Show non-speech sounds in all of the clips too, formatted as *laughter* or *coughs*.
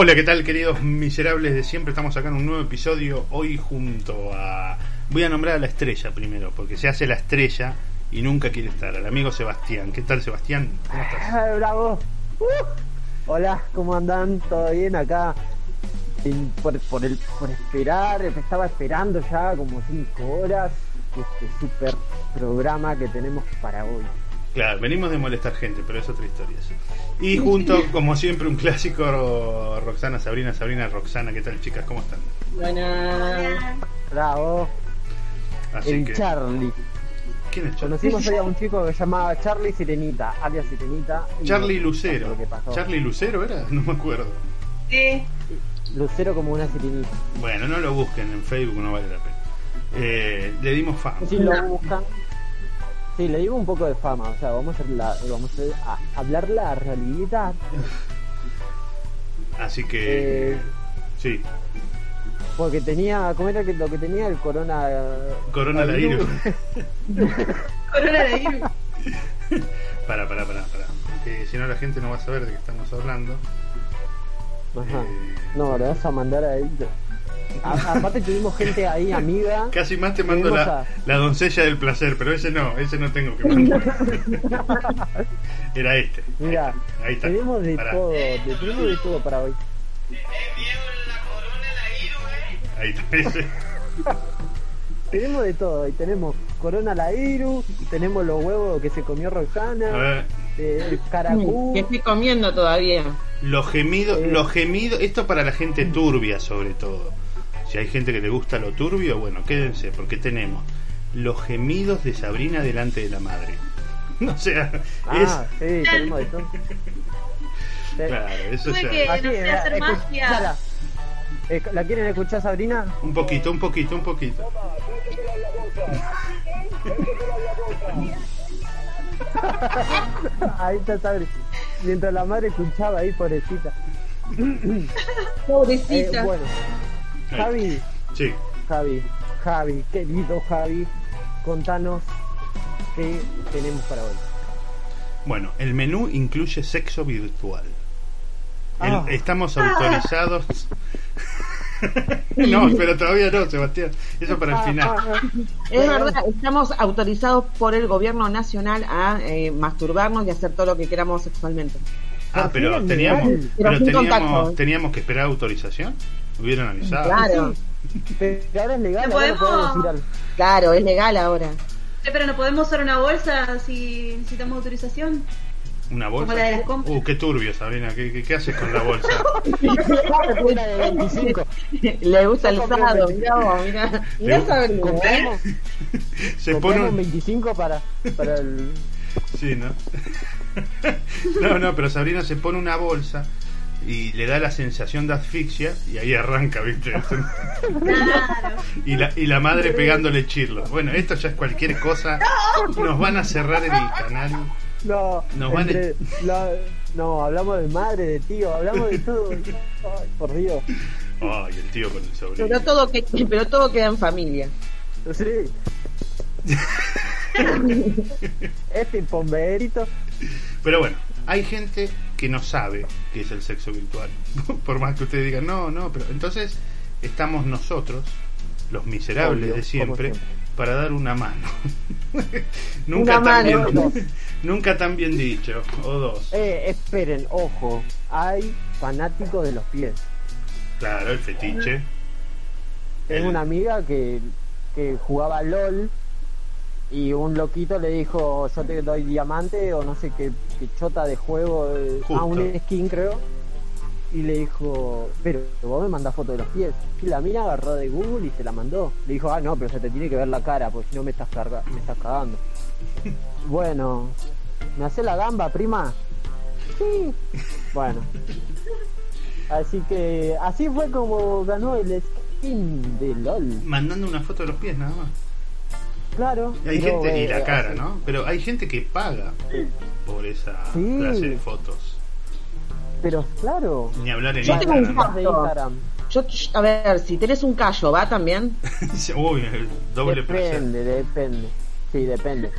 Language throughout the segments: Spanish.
Hola, ¿qué tal queridos miserables de siempre? Estamos acá en un nuevo episodio hoy junto a... Voy a nombrar a la estrella primero, porque se hace la estrella y nunca quiere estar, al amigo Sebastián. ¿Qué tal Sebastián? ¿Cómo estás? Ah, bravo. Uh. Hola, ¿cómo andan? ¿Todo bien acá? Por, el, por esperar, estaba esperando ya como 5 horas este super programa que tenemos para hoy. Claro, venimos de molestar gente, pero es otra historia. eso. Y junto, como siempre, un clásico Roxana, Sabrina, Sabrina, Roxana. ¿Qué tal chicas? ¿Cómo están? Buenas. Bravo, Así el que... Charlie. ¿Quién es Charlie? Conocimos hoy a un chico que se llamaba Charlie Sirenita, alias Sirenita. Charlie no- Lucero. lo que pasó. ¿Charlie Lucero era? No me acuerdo. Sí. Lucero como una sirenita. Bueno, no lo busquen en Facebook, no vale la pena. Eh, le dimos fama. Si lo buscan. Sí, le digo un poco de fama, o sea, vamos a, hacer la, vamos a a hablar la realidad. Así que... Eh, Sí, porque tenía, ¿cómo era que lo que tenía? El corona. Corona la virus. *laughs* Coronavirus. *laughs* para, para, para, para. Que si no la gente no va a saber de qué estamos hablando. Ajá. Eh, No, le vas a mandar ahí. A- aparte tuvimos gente ahí, amiga. *laughs* Casi más te mando la, a- la doncella del placer, pero ese no, ese no tengo que mandar. *laughs* Era este. Mira, Ahí está. tenemos de Pará. todo, de, tenemos de todo para hoy. Ahí está. Ese. *laughs* Tenemos de todo, y tenemos Corona la Iru, tenemos los huevos que se comió A Roxana, ver, eh, el caracú. Que estoy comiendo todavía. los gemidos, Eh. los gemidos, esto para la gente turbia sobre todo. Si hay gente que le gusta lo turbio, bueno, quédense, porque tenemos los gemidos de Sabrina delante de la madre. *laughs* O sea, Ah, sí, tenemos de todo. Sí. es. Claro, eso Tuve ya. que- Así, no sé hacer escu- magia. Sara, eh, ¿La quieren escuchar, Sabrina? Un poquito, un poquito, un poquito. *laughs* ahí está Sabrina. Mientras la madre escuchaba ahí, pobrecita. *laughs* Eh, Pobrecita. bueno, Javi, Sí. Javi, Javi, querido Javi, contanos qué tenemos para hoy. Bueno, el menú incluye sexo virtual. El- Ah. estamos autorizados. *laughs* no, pero todavía no, Sebastián. Eso para el final. Es verdad, estamos autorizados por el gobierno nacional a eh, masturbarnos y hacer todo lo que queramos sexualmente. Ah, pero teníamos, pero teníamos, contacto. teníamos que esperar autorización. Hubieran avisado. Claro, Pero ahora es legal, ¿No ahora podemos? decir algo. claro, es legal ahora. Eh, Pero no podemos usar una bolsa si necesitamos autorización. Una bolsa. Como la de las compras. Uh, qué turbio, Sabrina. ¿Qué, qué, qué haces con la bolsa? *laughs* Una de 25. Le gusta el un mirá mirá. Mirá Sabrina. *laughs* Compramos, Se pone un... 25 para, para el... Sí, ¿no? *laughs* no, no, pero Sabrina se pone una bolsa y le da la sensación de asfixia y ahí arranca, ¿viste? Claro. y, la, y la madre pegándole chirlos. Bueno, esto ya es cualquier cosa. Nos van a cerrar el canal. No, Nos van a- entre la- no, hablamos de madre, de tío, hablamos de todo. Ay, por Dios. Ay, el tío con el sobrino. Pero todo, que, pero todo queda en familia. Sí. *laughs* este pomberito. Pero bueno, hay gente que no sabe qué es el sexo virtual. *laughs* Por más que ustedes digan, no, no, pero entonces estamos nosotros, los miserables Obvio, de siempre, siempre. para dar una mano. *laughs* nunca, Una tan mano. bien, Dos. *laughs* nunca tan bien dicho, o dos. Eh, esperen, ojo, hay fanáticos de los pies. Claro, el fetiche. Tengo El- una amiga que, que jugaba LOL y un loquito le dijo, yo te doy diamante o no sé qué, qué chota de juego, eh, a un skin creo. Y le dijo, pero vos me mandás foto de los pies. Y la mina agarró de Google y se la mandó. Le dijo, ah, no, pero se te tiene que ver la cara, porque si no me estás, carga me estás cagando. *laughs* bueno, ¿me hace la gamba, prima? Sí. Bueno. Así que así fue como ganó el skin de LOL. Mandando una foto de los pies nada más. Claro. Y hay pero, gente, y eh, la cara, así- ¿no? Pero hay gente que paga por esa Sí. clase de fotos. Pero claro. Ni hablar en Yo tengo un Instagram. Más de. Instagram. Yo, a ver, si tenés un callo, ¿va también? *laughs* Uy, el doble placer. Depende, depende. Sí, depende.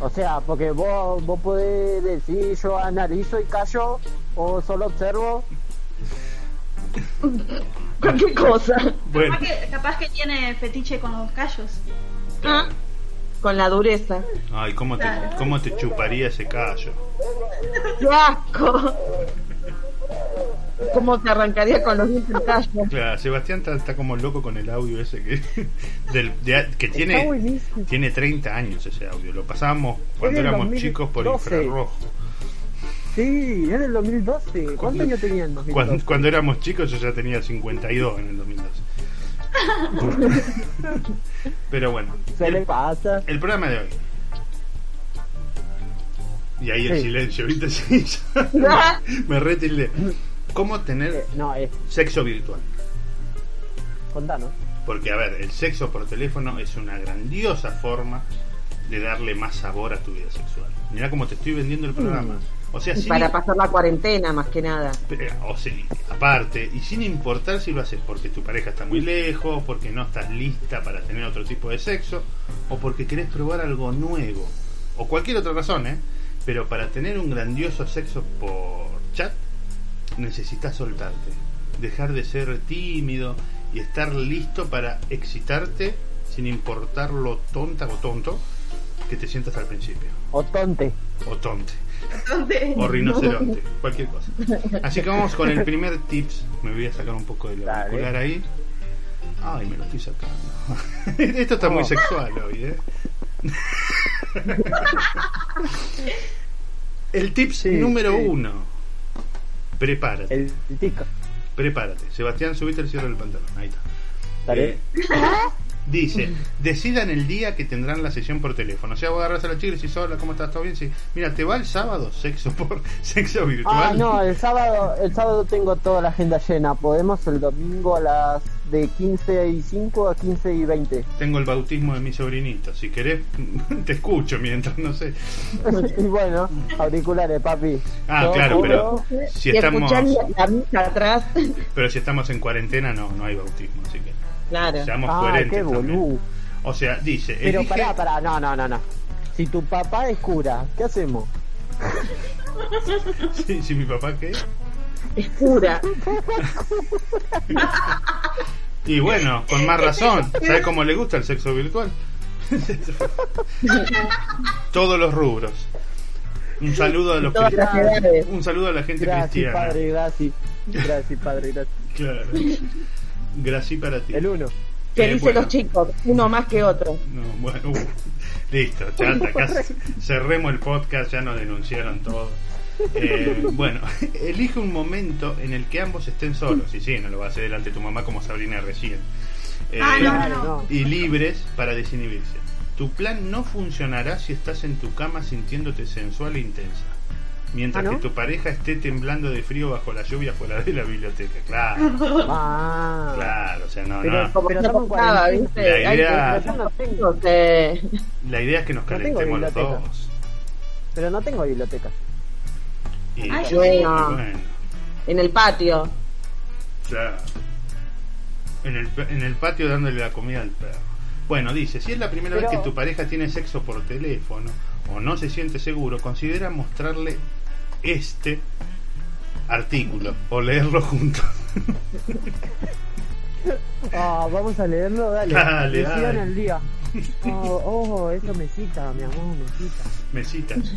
O sea, porque vos, vos podés decir yo analizo y callo o solo observo. *laughs* Cualquier cosa. Bueno, Capaz que, capaz que tiene fetiche con los callos. Ah, Con la dureza. ay, ¿cómo te, cómo te chuparía ese callo? ¡Qué asco! ¿Cómo te arrancaría con los dientes el callo? Claro, Sebastián está, está como loco con el audio ese que, *laughs* del, de- que tiene, tiene 30 años ese audio. Lo pasábamos cuando éramos 2012. chicos por infrarrojo. Sí, es del 2012. ¿Cuántos años tenía en 2012? Cuando, cuando éramos chicos yo ya tenía 52 en el 2012. *laughs* Pero bueno, Se le el, pasa. el programa de hoy. Y ahí el silencio, ¿viste? *laughs* Sí, *laughs* me retildé. ¿Cómo tener Eh, no, sexo virtual? Contanos. Porque, a ver, el sexo por teléfono es una grandiosa forma de darle más sabor a tu vida sexual. Mira cómo te estoy vendiendo el programa. O sea, y sin, para pasar la cuarentena, más que nada. pero, o sea, aparte, y sin importar si lo haces porque tu pareja está muy lejos, porque no estás lista para tener otro tipo de sexo, o porque querés probar algo nuevo, o cualquier otra razón, ¿eh? Pero para tener un grandioso sexo por chat, necesitas soltarte, dejar de ser tímido y estar listo para excitarte sin importar lo tonta o tonto que te sientas al principio, O tonte. o tonte Entonces, o rinoceronte, cualquier cosa. *laughs* Así que vamos con el primer tips. Me voy a sacar un poco del auricular ahí. Ay, me lo estoy sacando. *laughs* Esto está muy Oh. sexual hoy, ¿eh? *laughs* El tips Sí, número sí. uno. Prepárate, El, el tic. prepárate. Sebastián, subiste el cierre del pantalón. Ahí está. Dale. Eh, Dice, decidan el día que tendrán la sesión por teléfono. O sea, vos agarrás a la chica y decís, hola, ¿cómo estás? ¿Todo bien? Sí. Mira, ¿te va el sábado sexo por *laughs* sexo virtual? Ah, no, el sábado, el sábado tengo toda la agenda llena. Podemos el domingo a las de 15 y 5 a 15 y 20. Tengo el bautismo de mi sobrinito. Si querés, *laughs* te escucho mientras, no sé. *laughs* y bueno, auriculares, papi. Ah, claro, pero si y estamos, la, la misa atrás. pero si estamos en cuarentena, no, no hay bautismo, así que Claro. seamos Ah, coherentes. qué boludo. O sea, dice, Pero elige- pará, pará, no, no, no, no. Si tu papá es cura, ¿qué hacemos? *laughs* Sí, sí, mi papá qué. Es pura. *laughs* Y bueno, con más razón. ¿Sabes cómo le gusta el sexo virtual? *laughs* Todos los rubros. Un saludo a los cristianos. Un saludo a la gente Gracias, cristiana. padre, gracias. Gracias, padre, gracias. Claro. Gracias para ti. El uno. Que Eh, dicen bueno. los chicos, uno más que otro. No, bueno, uh, listo, ya está, *laughs* acá cerremos el podcast, ya nos denunciaron todo. Eh, bueno, *laughs* elige un momento en el que ambos estén solos, y sí, no lo va a hacer delante de tu mamá como Sabrina recién. Eh, Ah, no, Claro, no. no. Y libres para desinhibirse. Tu plan no funcionará si estás en tu cama sintiéndote sensual e intensa. Mientras ¿Ah, no? que tu pareja esté temblando de frío bajo la lluvia fuera de la biblioteca. Claro, *laughs* Ah. claro, o sea, no, Pero- no. Como Pero estamos cuarentena. ¿viste? La Hay idea- que- yo no tengo que- *laughs* La idea es que nos calentemos los dos. Pero no tengo biblioteca. Y, Ay, Bueno. bueno, en el patio. claro. En el, en el patio dándole la comida al perro. Bueno, dice, si es la primera Pero- vez que tu pareja tiene sexo por teléfono o no se siente seguro, considera mostrarle este artículo o leerlo juntos. Ah, vamos a leerlo, dale. Dale, dale. el día. Oh, oh, eso me cita, mi amor, me cita. Mesitas.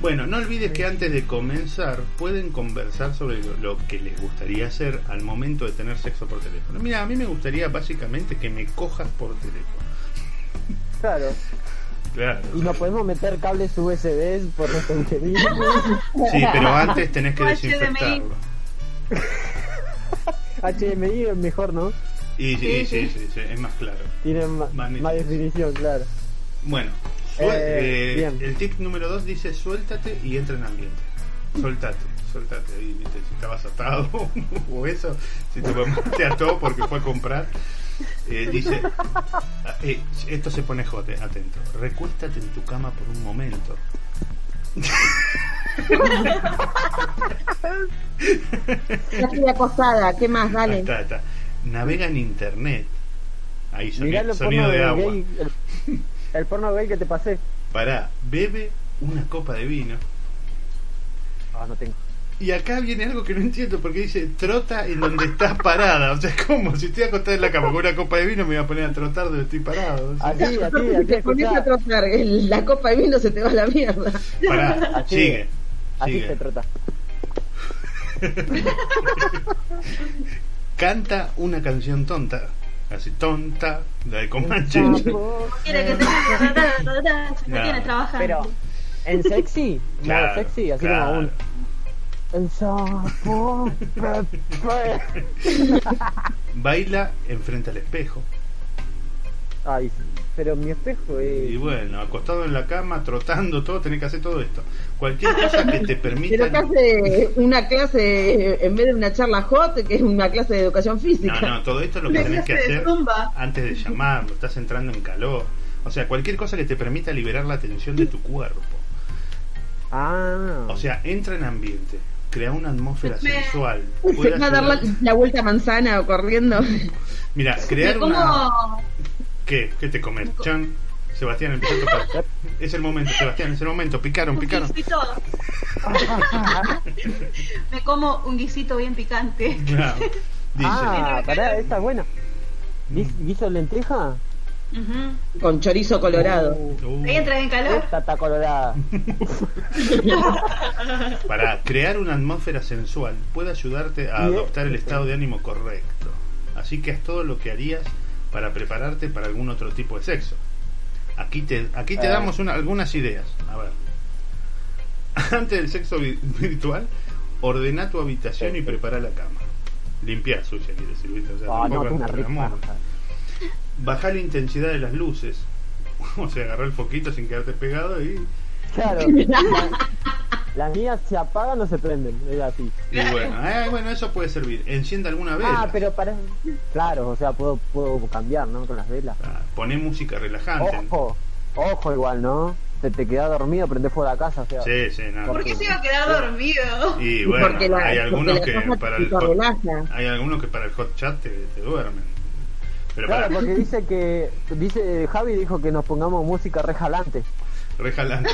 Bueno, no olvides que antes de comenzar pueden conversar sobre lo que les gustaría hacer al momento de tener sexo por teléfono. Mira, a mí me gustaría básicamente que me cojas por teléfono. Claro. Claro. Y nos podemos meter cables USB por nuestro HDMI. Sí, pero antes tenés que desinfectarlo. HDMI es mejor, ¿no? Y sí, sí, Sí, sí. sí, sí, es más claro. Tiene Más definición, claro. Bueno, Eh, eh, bien. el tip número 2 dice suéltate y entra en ambiente. Suéltate, suéltate. Ahí, viste, si estabas atado *laughs* o eso, si tu mamá te ató porque fue a comprar. Eh, dice, eh, esto se pone jote, atento. Recuéstate en tu cama por un momento. Ya estoy acostada, ¿qué más? Dale. está, ahí está. Navega en internet. Ahí sonido, el sonido porno de de agua. gay, el, el porno gay que te pasé. Pará, bebe una copa de vino. Ah, no tengo. Y acá viene algo que no entiendo porque dice trota en donde estás parada. O sea, es como si estoy acostada en la cama con una copa de vino me voy a poner a trotar donde estoy parado. O sea, Así, así, así, Te pones a trotar, el- la copa de vino se te va a la mierda. pará, Así, sigue. Así sigue. se trata. Canta una canción tonta. Así tonta, la de Comanche. Sapo. Quiere que te No. me tienes trabajando. Pero, en sexy, Claro, modo sexy, así claro. como un. El sapo. Pepe. Baila enfrente al espejo. Ay, pero mi espejo es. Y bueno, acostado en la cama, trotando, todo, tenés que hacer todo esto. Cualquier cosa que te permita. Pero que hace una clase, en vez de una charla hot, que es una clase de educación física. No, no, todo esto es lo que tenés que hacer zumba. antes de llamarlo. Estás entrando en calor. O sea, cualquier cosa que te permita liberar la tensión de tu cuerpo. Ah. O sea, entra en ambiente, crea una atmósfera Me- sensual. Se puede va a dar la, vuelta a manzana o corriendo. Mira, crear como una. ¿Qué? ¿Qué te comes? Chan. Sebastián, empieza a tocar. Es el momento, Sebastián, es el momento. Picaron, un picaron. guisito. *laughs* Me como un guisito bien picante. Claro. Dice. ah, pará, esta es buena. ¿Guis- ¿Guiso de lenteja? Con chorizo colorado. Uh, Ahí entra en calor. Esta está colorada. *laughs* para crear una atmósfera sensual puede ayudarte a es- adoptar el estado de ánimo correcto. Así que haz todo lo que harías para prepararte para algún otro tipo de sexo. Aquí te, aquí te Ah. damos una- algunas ideas. A ver. *laughs* Antes del sexo vi- virtual, ordena tu habitación y prepara la cama. Limpia suya, quiere decir. ¿viste? O sea, Ah, no, una rica. Amor. Baja la intensidad de las luces. *laughs* O sea, agarrar el foquito sin quedarte pegado y, Claro. *laughs* la- Las mías se apagan o se prenden. Es así. y bueno, eh, bueno, eso puede servir. Encienda alguna vela. Ah, pero para. Claro, o sea, puedo, puedo cambiar, ¿no? Con las velas. Ah, Poné música relajante. Ojo, ojo, igual, ¿no? Te, te quedas dormido, prendés fuego la casa, o sea. Sí, sí, no. ¿Por qué se iba a quedar dormido? Y bueno, la, hay algunos que para el hot, hay algunos que para el hot chat te, te duermen. Pero Claro, para porque dice que. Dice Javi dijo que nos pongamos música rejalante. rejalante.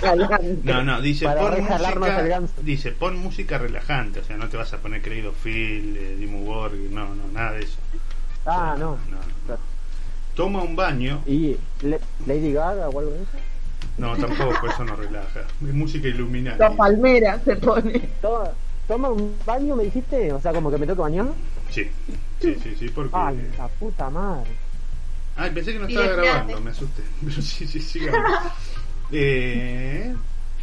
Calante. No, no, dice Para pon música, ganso. dice pon música relajante, o sea, no te vas a poner creído Phil, eh, Dimmu Borgir, no, no, nada de eso. Ah, no. no. Claro. Toma un baño, ¿Y Le- Lady Gaga o algo de eso? no, tampoco, eso no relaja. Es música iluminada. La palmera se pone. Toma, toma un baño, me dijiste. O sea, como que me toca bañar. Sí, sí, sí, sí, porque Ay, la puta madre. Ay, pensé que no estaba grabando, me asusté. *laughs* Pero sí, sí, sigamos. *laughs* Eh,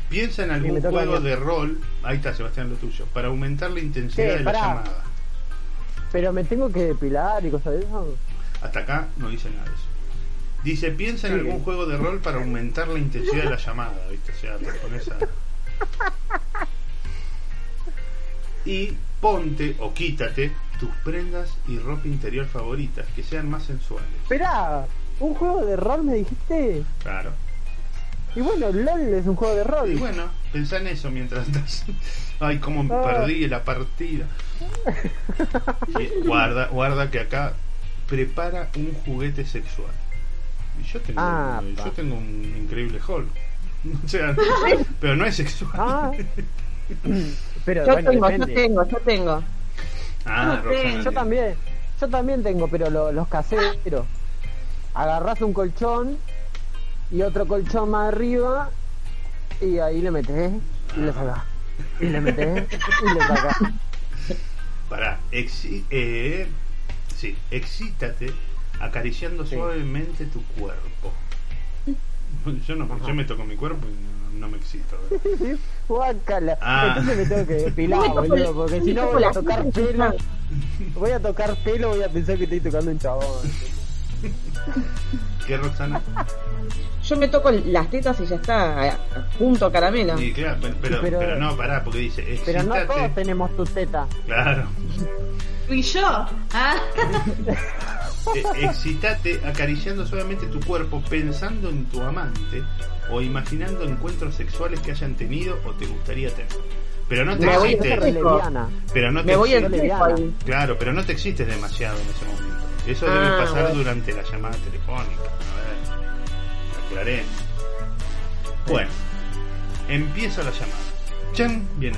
piensa en algún juego de rol, ahí está Sebastián lo tuyo, para aumentar la intensidad ¿Qué? de la Pará. llamada. Pero me tengo que depilar y cosas de eso. Hasta acá no dice nada de eso. Dice, piensa en Sí. algún juego de rol para aumentar la intensidad de la llamada, ¿viste? O sea, te pones a... *laughs* Y ponte o quítate tus prendas y ropa interior favoritas, que sean más sensuales. Esperá, ¿un juego de rol me dijiste? Claro. Y bueno, LOL es un juego de rol. Y bueno, pensá en eso mientras estás. *laughs* Ay, cómo Ah. perdí la partida. *laughs* Y guarda, guarda que acá prepara un juguete sexual. Y yo tengo, Ah, yo pa. tengo un increíble hall. *laughs* O sea, pero no es sexual. Ah. Pero Yo bueno, tengo, yo tengo, yo tengo. Ah, no Roxana sé, Yo también, yo también tengo, pero lo- los caseros. Agarrás un colchón y otro colchón más arriba y ahí le metes y le sacás. Y le metes y le sacás. Pará, exi- eh, sí, excítate acariciando Sí. suavemente tu cuerpo. *laughs* Yo no, Ajá. yo me toco mi cuerpo y no, no me excito. *laughs* Guácala. Ah. Entonces me tengo que depilar, boludo, porque si no voy a tocar pelo. Voy a tocar pelo, voy a pensar que estoy tocando un chabón. ¿Qué, Roxana? Yo me toco las tetas y ya está, a caramelo. Sí, claro, pero, pero, Pero- pero no, pará, porque dice, Pero no todos tenemos tu teta. Claro. *laughs* Y yo. ¿Ah? *laughs* Eh, excitate acariciando suavemente tu cuerpo, pensando en tu amante o imaginando encuentros sexuales que hayan tenido o te gustaría tener. Pero no te Me excites, pero no te Me voy excites-. Claro, pero no te excites demasiado en ese momento. Eso Ah, debe pasar bueno. durante la llamada telefónica. A ver, aclaremos. Bueno, empieza la llamada. Chan, viene.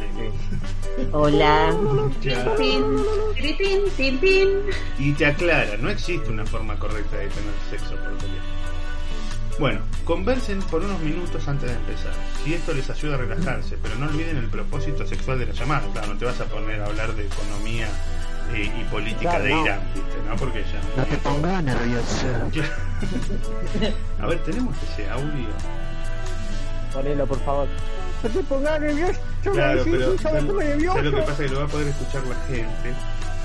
Hola. Y te aclara, no existe una forma correcta de tener sexo por teléfono. Bueno, conversen por unos minutos antes de empezar. Si esto les ayuda a relajarse, pero no olviden el propósito sexual de la llamada. Claro, no te vas a poner a hablar de economía eh, y política Claro, de no. Irán, ¿viste? ¿no? Porque ya No te pongas nervioso. *laughs* A ver, tenemos ese audio. Ponelo, por favor. No te pongas nervioso. Claro, sí, pero sí, pongo nervioso. ¿sabes lo que pasa? Que lo va a poder escuchar la gente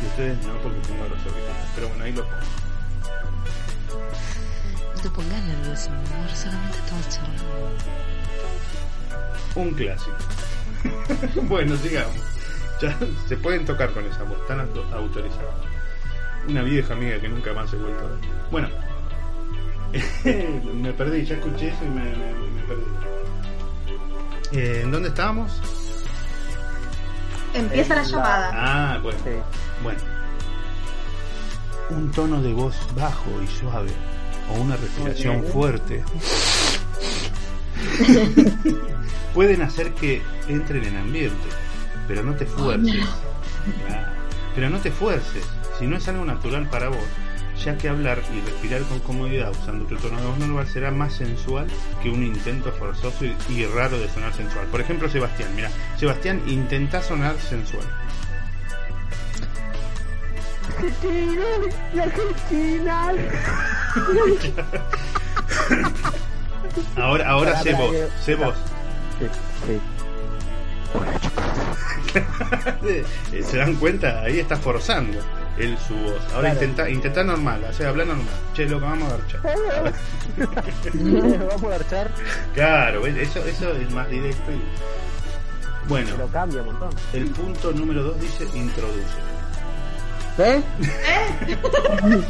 y ustedes no, porque tengo los auriculares. Pero bueno, ahí lo pongo. No te pongas nervioso, mi amor, solamente estamos charlando. Un clásico. *laughs* bueno, sigamos. Ya *laughs* se pueden tocar con esa voz, están auto- autorizados. Una vieja amiga que nunca más he vuelto a ver. Bueno, *laughs* me perdí, ya escuché eso y me, me- me perdí. Eh, ¿En dónde estábamos? Empieza la llamada. Ah, bueno. Sí. Bueno. Un tono de voz bajo y suave o una respiración fuerte *laughs* pueden hacer que entren en ambiente, pero no te fuerces. Pero no te fuerces, si no es algo natural para vos, ya que hablar y respirar con comodidad usando tu tono de voz normal será más sensual que un intento forzoso y, y raro de sonar sensual. Por ejemplo, Sebastián, mira, Sebastián intenta sonar sensual. Argentina, y Argentina. Ahora, ahora sé vos, sé vos. Sí, sí. Eh, *laughs* ¿Se dan cuenta? Ahí está forzando él su voz. Ahora Claro. intenta, intenta normal, o sea, habla normal. Che, loco, vamos a garchar. *laughs* Vamos a garchar, Claro, eso, eso es más directo y... Bueno, pero cambia un montón. el punto número 2 dice introduce. ¿Eh? *laughs*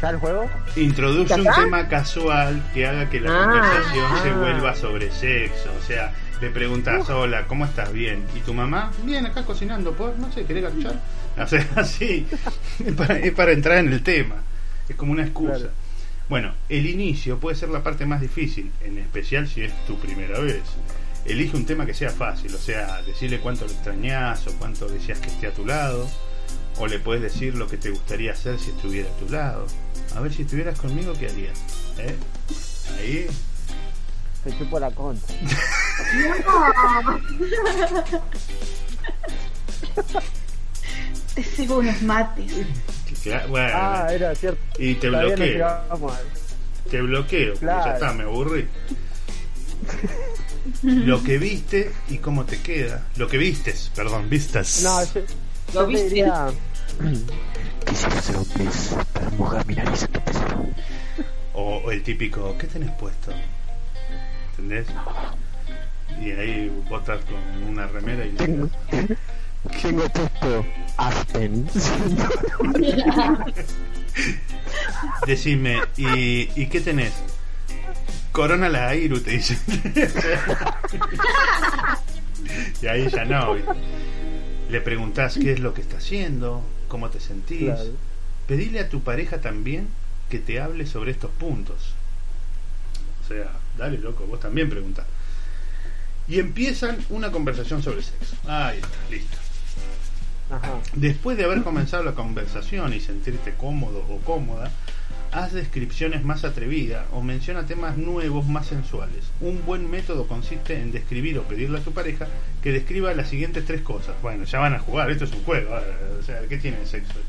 ¿Ya el juego? Introduce ¿Ya un tema casual que haga que la Ah. conversación se vuelva sobre sexo. O sea, le preguntas, hola, ¿cómo estás? Bien. ¿Y tu mamá? Bien, acá cocinando, pues, no sé, ¿querés garchar? *laughs* O sea, así, es para, es para entrar en el tema. Es como una excusa. Claro. Bueno, el inicio puede ser la parte más difícil, en especial si es tu primera vez. Elige un tema que sea fácil, o sea, decirle cuánto lo extrañás o cuánto deseas que esté a tu lado. O le puedes decir lo que te gustaría hacer si estuviera a tu lado. A ver, si estuvieras conmigo, ¿qué harías? ¿Eh? Ahí. Te chupo la concha. Te sirvo unos mates. Bueno, Ah, era cierto. y te Todavía bloqueo. Te bloqueo. porque Claro. Ya está, me aburrí. *laughs* Lo que viste y cómo te queda. Lo que vistes, perdón, vistas. No, yo, ¿Lo yo viste? diría... Quisiera ser un pez para mojar mi nariz en tu o el típico, ¿qué tenés puesto? ¿Entendés? Y ahí botas con una remera y Tengo, *laughs* tengo puesto Aspen. *laughs* decime, ¿y, ¿y qué tenés? Corona la Airu, te dice. *laughs* y ahí ya no. Le preguntás qué es lo que está haciendo, cómo te sentís. Claro. Pedile a tu pareja también que te hable sobre estos puntos. O sea, dale loco, vos también preguntás. Y empiezan una conversación sobre sexo. Ahí está, listo. Ajá. Después de haber comenzado la conversación y sentirte cómodo o cómoda, haz descripciones más atrevidas o menciona temas nuevos más sensuales. Un buen método consiste en describir o pedirle a tu pareja que describa las siguientes tres cosas. Bueno, ya van a jugar, esto es un juego. eh, O sea, ¿qué tiene de sexo esto?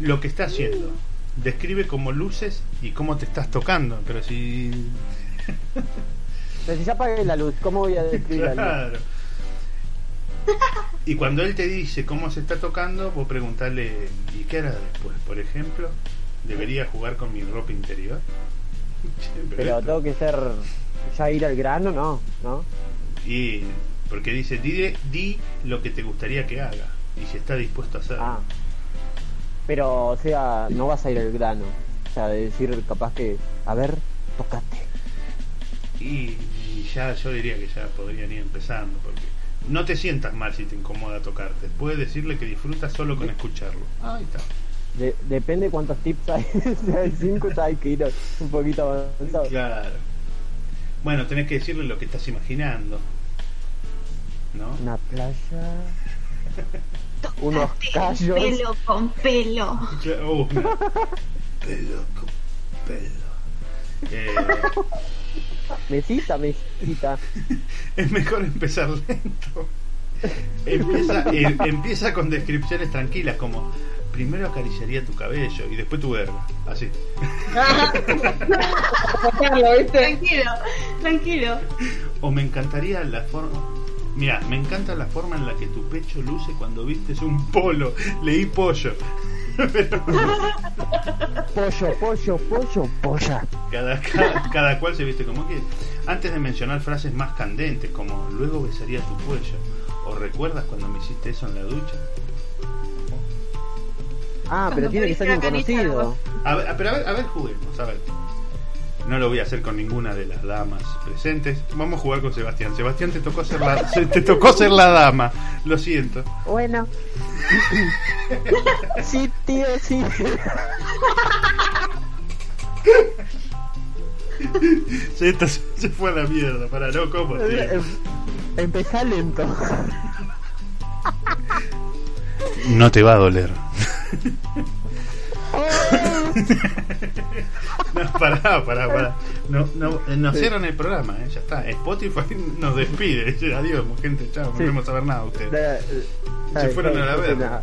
Lo que está haciendo. Describe cómo luces y cómo te estás tocando. Pero si... *laughs* Pero si ya apagué la luz, ¿cómo voy a describir la luz? Claro. Y cuando él te dice cómo se está tocando, vos preguntarle, ¿y qué hará después? Por ejemplo, ¿debería jugar con mi ropa interior? *laughs* Pero esto- tengo que ser... Ya ir al grano, no, ¿no? Y porque dice, di, di lo que te gustaría que haga y si está dispuesto a hacerlo. Ah. Pero, o sea, no vas a ir al grano. O sea, de decir capaz que, a ver, tocate. Y, y ya yo diría que ya podrían ir empezando porque no te sientas mal si te incomoda tocarte. Puedes decirle que disfrutas solo con escucharlo. Ahí está. De- depende cuántos tips hay. *laughs* si hay cinco, ya hay que ir un poquito avanzado. Claro. Bueno, tenés que decirle lo que estás imaginando. ¿no? Una playa. *laughs* Unos callos. Pelo con pelo. Uh, una- *laughs* pelo con pelo. Eh, Mesita, mesita. *laughs* es mejor empezar lento. Empieza, eh, empieza con descripciones tranquilas como primero acariciaría tu cabello y después tu verga. Así. Sacarlo, *laughs* ¿viste? Tranquilo, tranquilo. O me encantaría la forma. Mira, me encanta la forma en la que tu pecho luce cuando vistes un polo. Leí pollo. *laughs* Pero Pollo, pollo, pollo, polla. cada, cada, cada cual se viste como quiere. Antes de mencionar frases más candentes como luego besaría tu cuello. O recuerdas cuando me hiciste eso en la ducha. Ah, pero Cuando tiene que ser la conocido. A ver, pero a ver, a ver, juguemos, a ver. No lo voy a hacer con ninguna de las damas presentes. Vamos a jugar con Sebastián. Sebastián, te tocó ser la, *laughs* te tocó ser la dama. Lo siento. Bueno. *laughs* sí, tío, sí. Se, se se fue a la mierda. Para, no, ¿cómo, tío? Em- Empezá lento. No te va a doler. *laughs* *laughs* No, pará, pará, pará. No, no, eh, nos cierran el programa, eh, ya está. Spotify *laughs* nos despide. Adiós, gente, chao, no Sí. queremos saber nada de ustedes. La, Se fueron a la verga.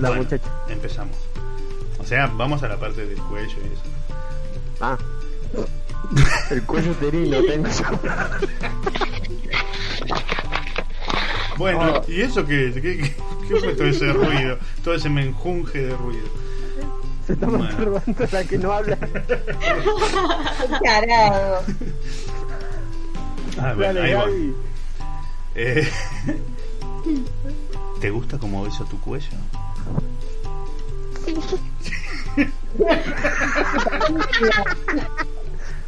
La, Bueno, muchacha. Empezamos. O sea, vamos a la parte del cuello y eso. Ah. *laughs* El cuello uterino tengo. Bueno, Oh. ¿y eso qué, es? ¿Qué, qué, qué fue todo ese ruido? Todo ese menjunje de ruido. Se está Bueno. masturbando la que no habla. *laughs* Carajo. Ah, bueno, Dale, ahí. Gaby. Eh, ¿Te gusta cómo beso tu cuello? *laughs*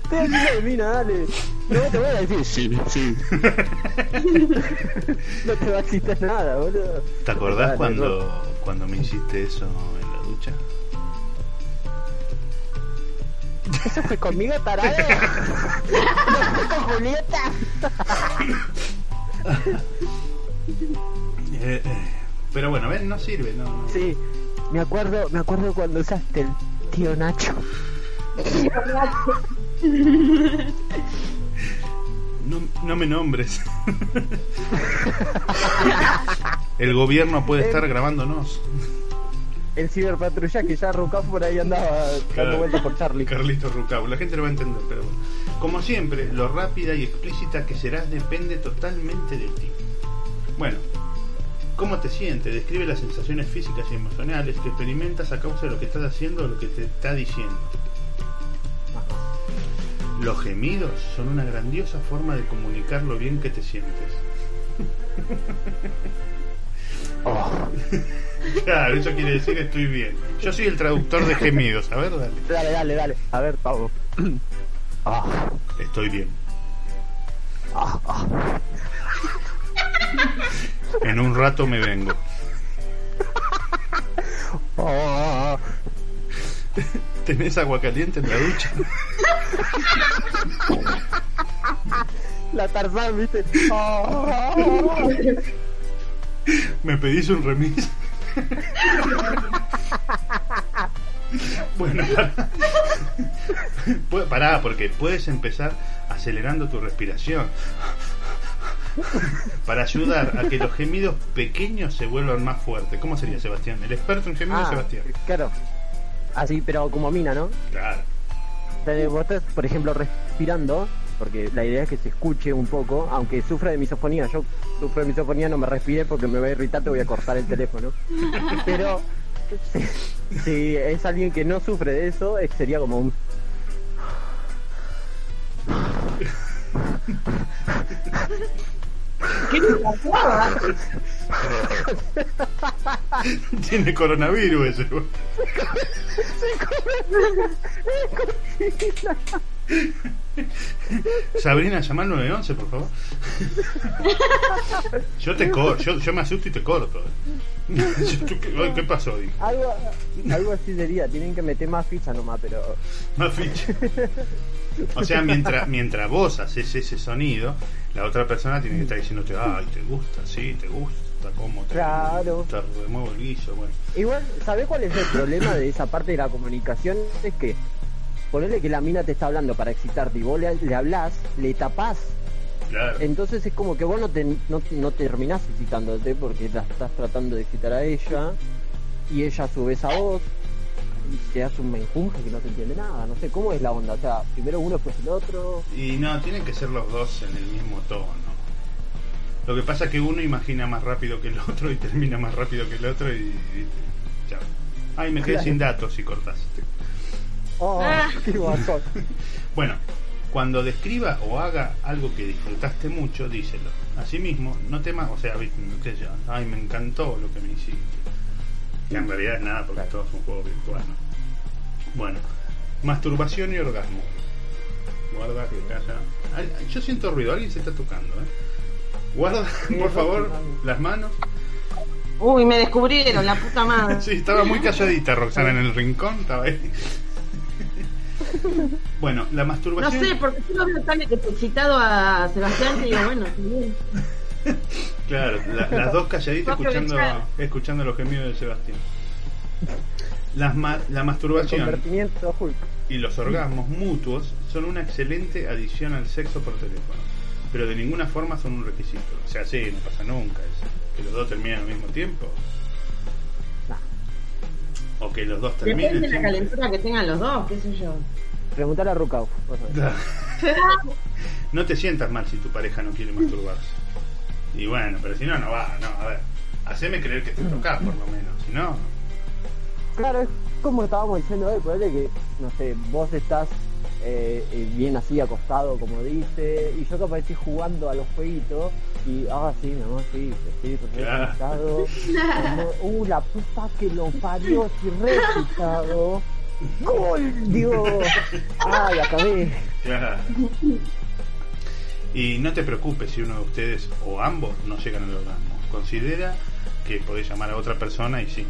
Te de mina, dale. No te voy a decir sí, sí. *laughs* no te va a quitar nada, boludo. ¿Te acordás Dale, cuando, cuando me hiciste eso en la ducha? Eso fue conmigo, tarado. no *laughs* fue con Julieta. *laughs* Eh, eh, pero bueno, ven, no sirve, no, no. Sí, me acuerdo, me acuerdo cuando usaste el tío Nacho. No, no me nombres. *laughs* El gobierno puede estar grabándonos. El ciberpatrulla que ya Rucaf por ahí andaba dando vueltas por Charlie. Carlito Rucau. La gente lo va a entender, pero bueno. Como siempre, lo rápida y explícita que serás depende totalmente de ti. Bueno, ¿cómo te sientes? Describe las sensaciones físicas y emocionales que experimentas a causa de lo que estás haciendo o lo que te está diciendo. Los gemidos son una grandiosa forma de comunicar lo bien que te sientes. *laughs* Oh, *laughs* Claro, eso quiere decir que estoy bien. Yo soy el traductor de gemidos. A ver, dale. dale, dale, dale. A ver, Pablo. Ah, Estoy bien. En un rato me vengo. *laughs* ¿Tenés agua caliente en la ducha? La Tarzán, viste. *laughs* *laughs* ¿Me pedís un remis? bueno, *laughs* pará. Pará, porque puedes empezar acelerando tu respiración. Para ayudar a que los gemidos pequeños se vuelvan más fuertes. ¿Cómo sería, Sebastián? El experto en gemidos, ah, Sebastián. claro. Así, pero como mina, ¿no? Claro. Entonces, vos estás, por ejemplo, respirando, porque la idea es que se escuche un poco, aunque sufra de misofonía. Yo sufro de misofonía, no me respire porque me va a irritar, te voy a cortar el teléfono. *laughs* Pero si, si es alguien que no sufre de eso, sería como un... ¿Qué te pasaba? Tiene coronavirus ese. *laughs* *laughs* Sabrina, llama al 911, por favor. *laughs* Yo te corto, yo, yo me asusto y te corto. Yo- *laughs* ¿tú ¿Qué, ay, ¿qué pasó? Digo, Algo, algo así sería, tienen que meter más ficha nomás, pero... Más ficha. O sea, mientras, mientras vos haces ese sonido, la otra persona tiene que estar diciéndote, ay, te gusta, sí, te gusta, cómo te, Claro. te remuevo el guiso, bueno. Igual, ¿sabés cuál es el problema de esa parte de la comunicación? Es que ponerle que la mina te está hablando para excitarte y vos le, le hablás, le tapás. Claro. Entonces es como que vos no, te, no, no terminás excitándote porque la estás tratando de excitar a ella y ella a su vez a vos y te hace un menjunje que no te entiende nada. No sé cómo es la onda. O sea, primero uno, después el otro. Y no, tienen que ser los dos en el mismo tono. Lo que pasa es que uno imagina más rápido que el otro y termina más rápido que el otro y... y- chao. Ay, me quedé Claro. sin datos y cortaste. Oh, Ah. qué. *laughs* Bueno, cuando describa o haga algo que disfrutaste mucho, díselo. Asimismo, no temas, o sea, viste, qué sé yo, ay, me encantó lo que me hiciste. Que en realidad es nada, porque todo es un juego virtual, ¿no? Bueno, masturbación y orgasmo. Guarda que calla. Yo siento ruido, alguien se está tocando, ¿eh? Guarda, por favor, las manos. Uy, me descubrieron, la puta madre. Sí, estaba muy calladita Roxana en el rincón, estaba ahí. *laughs* Bueno, la No masturbación. sé, porque yo lo veo tan excitado a Sebastián que digo, bueno, bien. *laughs* Claro, la- las dos calladitas escuchando, escuchando los gemidos de Sebastián. Las ma- la masturbación y los orgasmos mutuos son una excelente adición al sexo por teléfono, pero de ninguna forma son un requisito. O sea, sí, no pasa nunca eso. Que los dos terminen al mismo tiempo. O que los dos terminen. Depende de la calentura que tengan los dos, qué sé yo. Preguntar a Rukauf. vos sabés. *laughs* No te sientas mal si tu pareja no quiere masturbarse. Y bueno, pero si no, no va, no, a ver. Haceme creer que te tocas por lo menos, si no. Claro, es como estábamos diciendo hoy, ponele que, no sé, vos estás eh, eh, bien así acostado, como dice, y yo capaz estoy jugando a los jueguitos, y, ah, sí, mi amor, sí, sí, sí, re Claro. excitado. *laughs* Como, uh, la puta que lo parió, estoy re excitado. ¡Gol! Digo, ay, acabé. Claro. Y no te preocupes si uno de ustedes o ambos no llegan al orgasmo. Considera que podés llamar a otra persona y sí.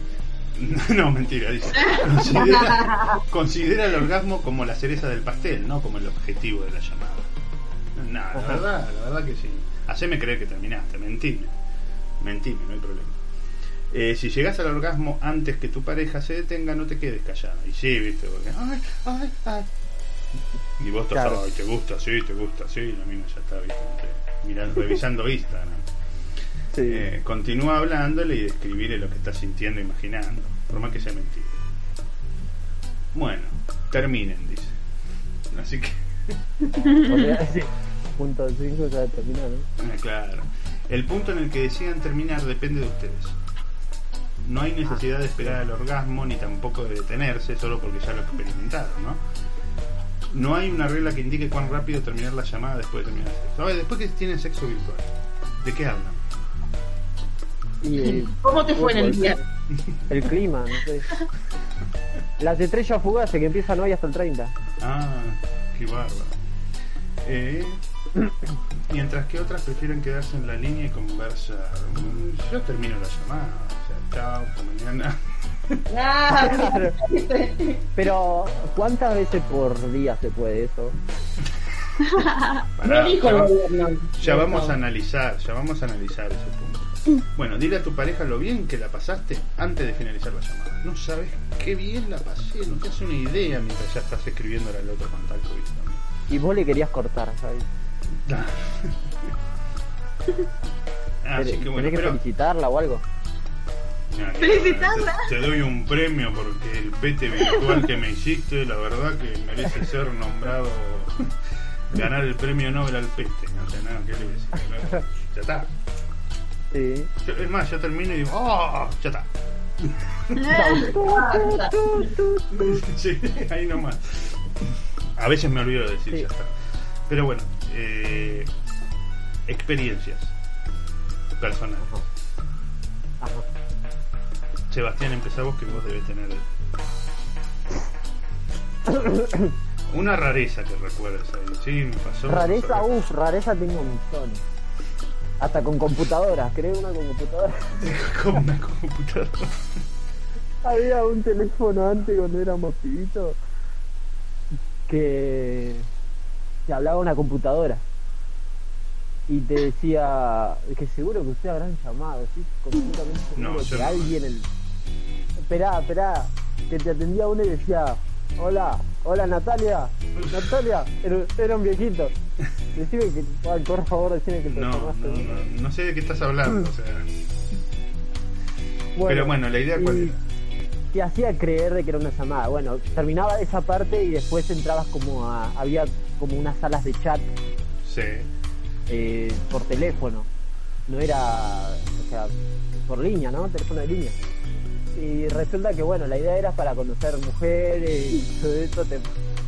*laughs* No, mentira, dice. Considera, considera el orgasmo como la cereza del pastel, no como el objetivo de la llamada. No, la verdad, la verdad que sí. Haceme creer que terminaste, mentime. Mentime, no hay problema. Eh, si llegas al orgasmo antes que tu pareja se detenga, no te quedes callado. Y sí, viste, porque. Ay, ay, ay. Y vos Claro. "Ay, te gusta, sí, te gusta, sí, la misma ya está, viste, mirando, revisando Instagram. Sí. Eh, continúa hablándole y describirle lo que estás sintiendo e imaginando, por más que sea mentira. Bueno, terminen, dice. Así que. *laughs* *laughs* Punto 5 ya terminó, ¿no? eh, claro. El punto en el que decidan terminar depende de ustedes. No hay necesidad de esperar al orgasmo ni tampoco de detenerse solo porque ya lo experimentaron, ¿no? No hay una regla que indique cuán rápido terminar la llamada después de terminar el sexo. A ver, después que tienen sexo virtual, ¿de qué hablan? Y *laughs* ¿Cómo te fue en el día? el clima, no sé. Las estrellas fugaces que empiezan hoy hasta el 30. Ah, qué bárbaro. Eh, *clears throat* mientras que otras prefieren quedarse en la línea y conversar. Mm, Yo termino la llamada. O sea, chao, hasta mañana. *laughs* Claro. *laughs* Pero, ¿cuántas veces por día se puede eso? Pará, no dijo ya, el va- gobierno. ya vamos a analizar, ya vamos a analizar ese punto. Bueno, dile a tu pareja lo bien que la pasaste antes de finalizar la llamada. No sabes qué bien la pasé, no te hace una idea mientras ya estás escribiéndole al otro contacto. ¿viste? Y vos le querías cortar, ¿sabes? *laughs* Así que bueno, ¿Tenés que pero felicitarla o algo? No, Felicitarla. Te, te doy un premio porque el pete virtual que me hiciste, la verdad que merece ser nombrado, ganar el premio Nobel al pete. O sea, nada, ¿qué le voy a decir? Ya está. Sí. Yo- Es más, yo termino y digo, ¡oh! Ya está. *laughs* Sí, ahí nomás. A veces me olvido de decir, Sí. ya está. Pero bueno, eh, experiencias personales. Ajá. Sebastián, empezá vos que vos debes tener *coughs* una rareza que recuerdes ahí. Sí, me pasó. Rareza, uff, rareza tengo millones. Hasta con computadoras, creo una computadora. *laughs* Con una computadora. Había un teléfono antes cuando éramos pibitos que se hablaba una computadora y te decía que seguro que usted habrán llamado, ¿sí? Completamente seguro No, que no. alguien el... Esperá, esperá, que te atendía uno y decía, hola, hola Natalia, Natalia, era, un viejito. Decime que, ay, por favor, decime que te No, no, no, no sé de qué estás hablando, o sea. Bueno, Pero bueno, la idea cuál y era. Te hacía creer de que era una llamada. Bueno, terminaba esa parte y después entrabas como a... Había como unas salas de chat Sí. eh, por teléfono. No era, o sea, por línea, ¿no? Teléfono de línea. Y resulta que, bueno, la idea era para conocer mujeres y todo eso. Te,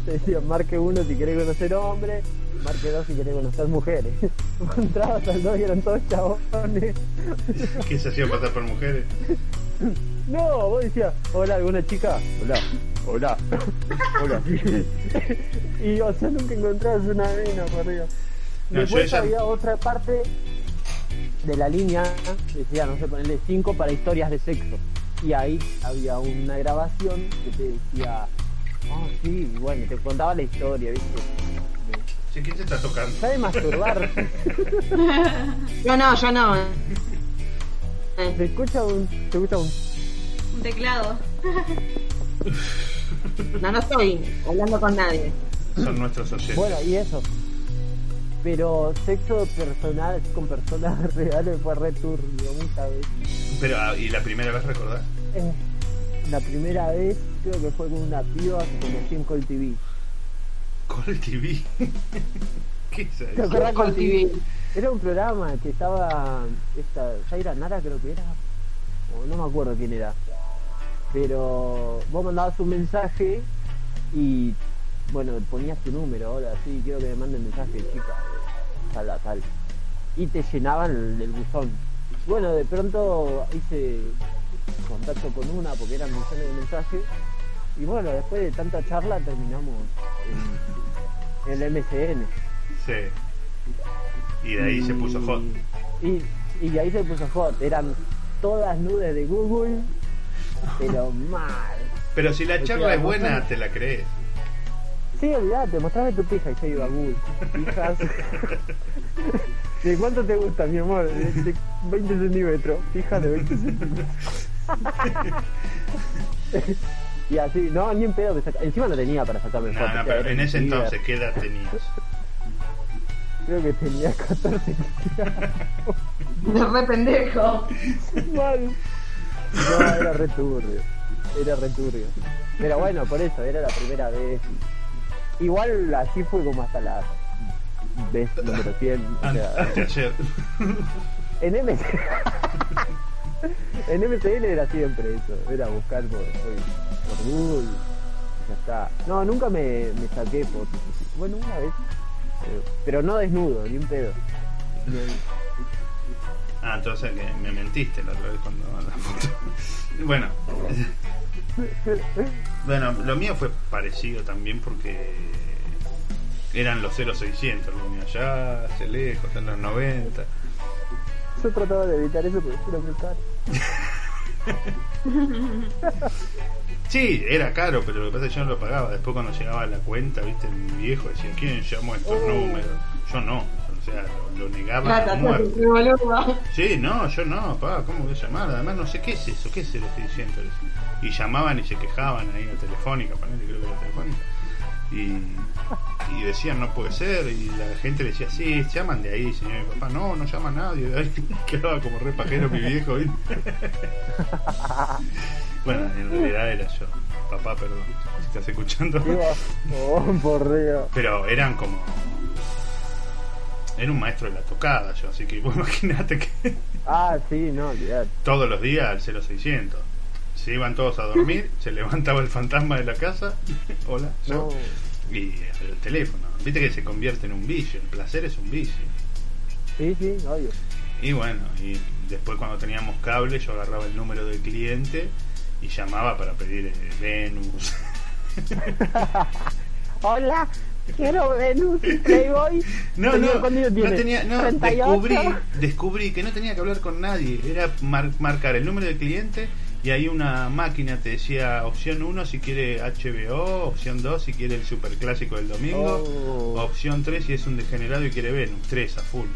te decían, marque uno si querés conocer hombres, marque dos si querés conocer mujeres. *laughs* Entrabas al dos y eran todos chabones. ¿Qué se hacía pasar por mujeres? No, vos decías, hola, ¿alguna chica? Hola, hola, hola. *laughs* y, o sea, nunca encontrabas una mina por arriba. No, Después esa- había otra parte de la línea, decía, no sé, ponerle 5 para historias de sexo. Y ahí había una grabación que te decía, oh, sí, bueno, te contaba la historia, ¿viste? Sí, ¿Quién se está tocando? Ya de masturbarse. *laughs* Yo no, yo no. *laughs* Se escucha un, escucha un, Un teclado. No, no estoy hablando con nadie. Son nuestros oyentes. Bueno, y eso. Pero sexo personal con personas *laughs* reales fue re turbio muchas veces. Pero, ah, ¿y la primera vez recordás? Eh, la primera vez creo que fue con una piba que conocí en Col TV. Call TV. *laughs* ¿Qué es ¿Te eso? TV? TV? Era un programa que estaba esta Zaira Nara creo que era o no me acuerdo quién era. Pero vos mandabas un mensaje y bueno, ponías tu número, hola, sí, quiero que me manden mensaje, chica, a tal. Y te llenaban el, el buzón. Bueno, de pronto hice contacto con una porque eran millones de mensajes. Y bueno, después de tanta charla terminamos en, el MCN. Sí. Y de ahí se puso hot. Y, y de ahí se puso hot. Eran todas nudes de Google, pero mal. Pero si la O charla sea, es buena, te la crees. Sí, olvidate, mostrame tu pija y yo iba a Google. Pijas. *laughs* ¿De cuánto te gusta, mi amor? De, de 20 centímetros. Pijas de 20 centímetros. *laughs* y así, no, ni en pedo me saca. Encima no tenía para sacarme No, fotos. no, pero en ese entonces, ¿qué edad tenías? Creo que tenía 14 De *laughs* re pendejo. Mal. No, era re turbio. Era re turbio. Pero bueno, por eso, era la primera vez. Igual así fue como hasta la vez número 100. o An- sea, Anteayer. en MCN. *laughs* en MCN era siempre eso. Era buscar por, por, por Google. y Ya está. No, nunca me, me saqué fotos. Bueno, una vez. Pero, pero no desnudo, ni un pedo. Ah, entonces que me mentiste la otra vez cuando la foto. Bueno. *laughs* Bueno, lo mío fue parecido también porque eran los 0600, lo mío allá, hace lejos, en los 90. Yo trataba de evitar eso porque era muy caro. *laughs* Sí, era caro, pero lo que pasa es que yo no lo pagaba. Después cuando llegaba la cuenta, viste, mi viejo decía, ¿quién llamó a estos Oh. números? Yo no, o sea, lo, lo negaba a muerte. Sí, no, yo no, pa, ¿cómo voy a llamar? Además no sé qué es eso, qué es el 600. Y llamaban y se quejaban ahí a Telefónica, ponele, creo que era Telefónica. Y, y decían, no puede ser, y la gente le decía, sí, llaman de ahí, señor y papá, no, no llama nadie, Ay, *laughs* quedaba como re pajero mi viejo, ¿viste? *laughs* bueno, en realidad era yo, papá, perdón, si estás escuchando. Oh, por Dios. Pero eran como. Era un maestro de la tocada, yo, así que vos *laughs* imagínate que Ah, sí, no, olvidate. todos los días al 0600. Se iban todos a dormir, *laughs* se levantaba el fantasma de la casa, hola, yo, No. y el teléfono. Viste que se convierte en un vicio, el placer es un vicio. Sí, sí, obvio. Y bueno, y después cuando teníamos cable, yo agarraba el número del cliente y llamaba para pedir eh, Venus. *laughs* Hola, quiero Venus y Playboy. *laughs* No, no, ¿cuántos años no tenía, no, 38. descubrí, descubrí que no tenía que hablar con nadie, era mar- marcar el número del cliente y ahí una máquina te decía opción 1 si quiere HBO, opción 2 si quiere el superclásico del domingo, Oh. opción 3 si es un degenerado y quiere Venom, 3 a full.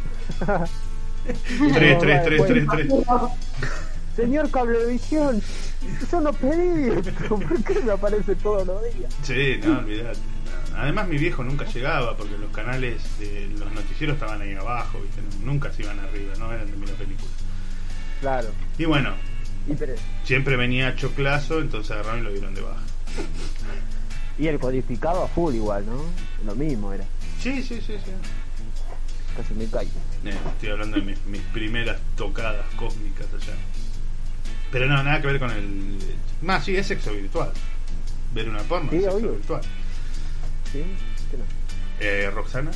No, 3, 3, 3, bueno. 3, 3. *laughs* Señor Cablevisión, yo no pedí esto, ¿por qué me aparece todos los días? Sí, no, olvidate. No. Además mi viejo nunca llegaba porque los canales de los noticieros estaban ahí abajo, ¿viste? Nunca se iban arriba, no eran de la película. Claro, Y bueno, y, pero- siempre venía Choclazo, entonces agarraron y lo dieron de baja. y el codificado a full igual, ¿no? Lo mismo era, Sí, sí, sí, sí. casi me caigo. Eh, estoy hablando de mis, mis primeras tocadas cósmicas allá. Pero no, nada que ver con el... Más, sí, es sexo virtual. Ver una porno Sí, es sexo obvio. virtual. ¿Sí? ¿Qué no? Eh, Roxana,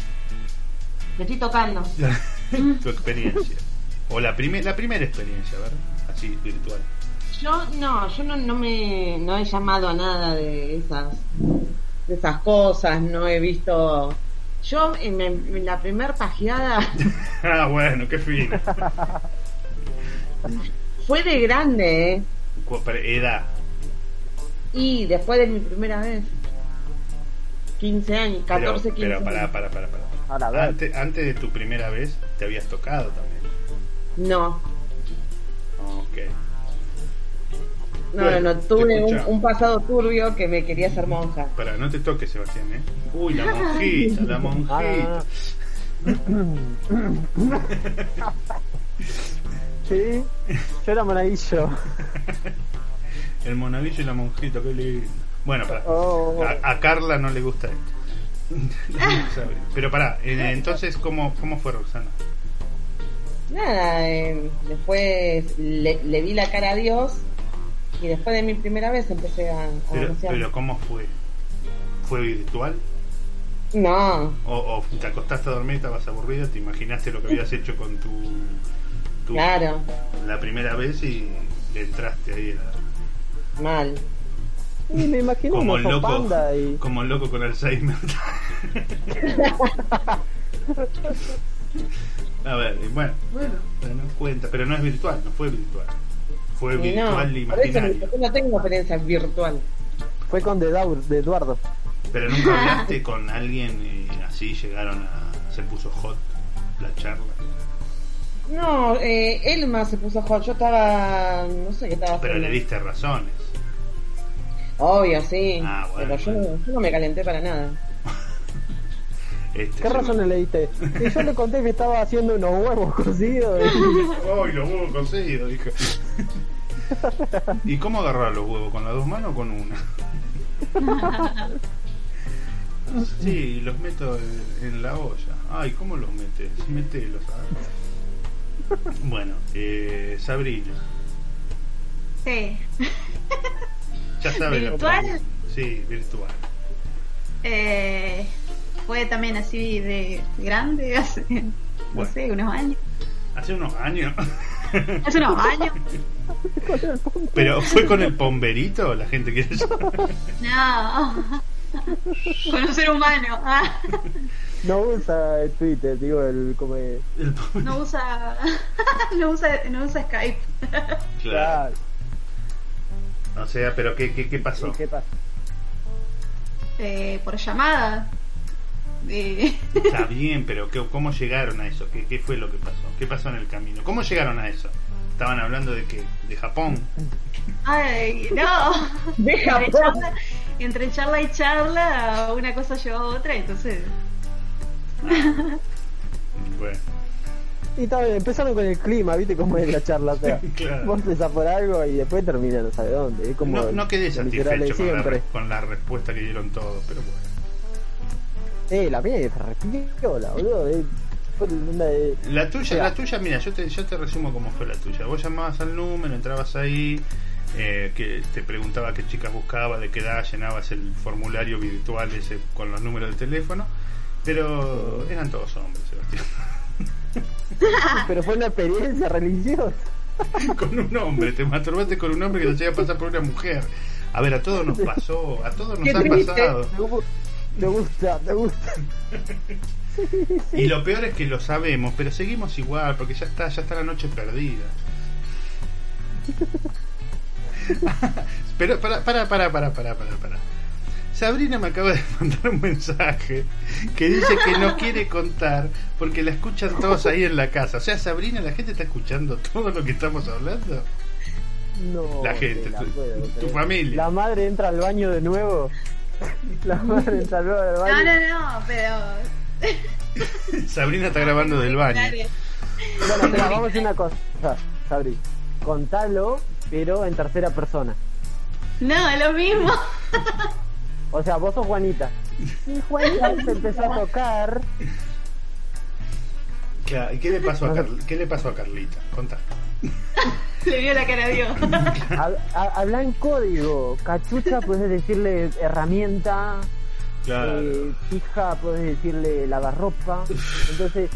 Me estoy tocando. *laughs* tu experiencia. O la, prime- la primera experiencia, ¿verdad? Así, virtual. Yo no, yo no, no me no he llamado a nada de esas de esas cosas, no he visto. Yo en, en la primer pajeada *laughs* ah, bueno, qué fino. *laughs* fue de grande, ¿eh? Edad. Y después de mi primera vez, 15 años, 14, Pero, 15 pero pará, años. pará, pará, pará. Ahora, a ver. Antes, antes de tu primera vez, te habías tocado también. No, No, Bueno, no, tuve un, pasado turbio que me quería hacer monja. Pará, no te toques, Sebastián, ¿eh? Uy, la monjita, la Ah, monjita. *laughs* sí, yo era monaguillo. El monaguillo y la monjita, qué lindo. Bueno, pará. Oh. A, a Carla no le gusta esto. *laughs* Pero pará, eh, entonces, ¿cómo, ¿cómo fue Roxana? Nada, eh, después le, le di la cara a Dios y después de mi primera vez empecé a, a Pero, pero ¿cómo fue? ¿Fue virtual? No, O, o te acostaste a dormir, estabas aburrido, te imaginaste lo que habías hecho con tu, tu- claro, la primera vez y le entraste ahí a- mal. Y me imagino como un el loco panda y... como el loco con Alzheimer *laughs* *laughs* a ver y bueno bueno no cuenta pero no es virtual no fue virtual fue Y no, virtual eso imaginario yo no tengo experiencia virtual. Fue con de, Daur- de Eduardo. pero nunca *laughs* hablaste con alguien y así llegaron a se puso hot la charla No, eh, Elma se puso hot, yo estaba, no sé qué estaba pero haciendo. le diste razones Obvio, sí, Ah, bueno, pero yo, bueno. no- yo no me calenté para nada. Este, ¿Qué razones le diste? *laughs* Y yo le conté que estaba haciendo unos huevos cocidos. *laughs* y- ¡Ay, los huevos conseguidos! Dije. ¿Y cómo agarrar los huevos? ¿Con las dos manos o con una? *laughs* Sí, los meto en- la olla. Ay, ¿cómo los metes? Metelos, ¿sabes? Bueno, eh, Sabrina, Sí. ya sabes la ¿Virtual? pregunta. Sí, virtual. Eh, fue también así de grande, *laughs* hace, no sé, unos años. Hace unos años. *laughs* Hace unos años. *laughs* Pero fue con el pomberito, la gente quiere saber. No. Con un ser humano. Ah, No usa el Twitter, digo, el como el- no usa. No usa, no usa Skype. Claro. O sea, pero ¿qué, qué, qué pasó? ¿Y ¿Qué pasa? Eh, por llamada. Eh, Está bien, pero ¿qué- ¿cómo llegaron a eso? ¿Qué, ¿Qué fue lo que pasó? ¿Qué pasó en el camino? ¿Cómo llegaron a eso? Estaban hablando de qué? ¿De Japón? ay, no. De Entre Japón. charla, entre charla y charla, una cosa llevó a otra, entonces. Bueno, Y bien, empezaron con el clima, ¿viste cómo es la charla? O sea, *laughs* Claro. vos empezás por algo y después termina no sabe dónde. Es como no, no quedé satisfecho con la, con la respuesta que dieron todos, pero bueno. Eh, la mía es repiola, boludo. eh. La tuya, Mira. la tuya, mira, yo te, yo te resumo cómo fue la tuya. Vos llamabas al número, entrabas ahí, eh, que te preguntaba qué chicas buscaba, de qué edad, llenabas el formulario virtual ese con los números de teléfono, pero eran todos hombres, Sebastián. *laughs* Pero fue una experiencia religiosa. *laughs* con un hombre, te masturbaste con un hombre que te hacía pasar por una mujer. A ver, a todos nos pasó, a todos nos Qué ha triste. pasado. Me gu- me gusta, me gusta. Y lo peor es que lo sabemos, pero seguimos igual, porque ya está, ya está la noche perdida. Pero para, para, para, para, para, para, para. Sabrina me acaba de mandar un mensaje que dice que no quiere contar porque la escuchan todos ahí en la casa. O sea, Sabrina, la gente está escuchando todo lo que estamos hablando. No. La gente, la puedo tu familia. La madre entra al baño de nuevo. La madre al No, baño. no, no, pero. *laughs* Sabrina está grabando del baño. Bueno, vamos a hacer una cosa, Sabri. Contalo, pero en tercera persona. No, lo mismo. O sea, vos sos Juanita. Y Juanita *laughs* se empezó a tocar. Claro, ¿y qué le pasó a, Carl- qué le pasó a Carlita? Contá. *laughs* Le vio la cara a Dios. hab- ha- Habla en código. Cachucha, puedes decirle herramienta. Claro. Eh, fija, puedes decirle lavarropa. Entonces,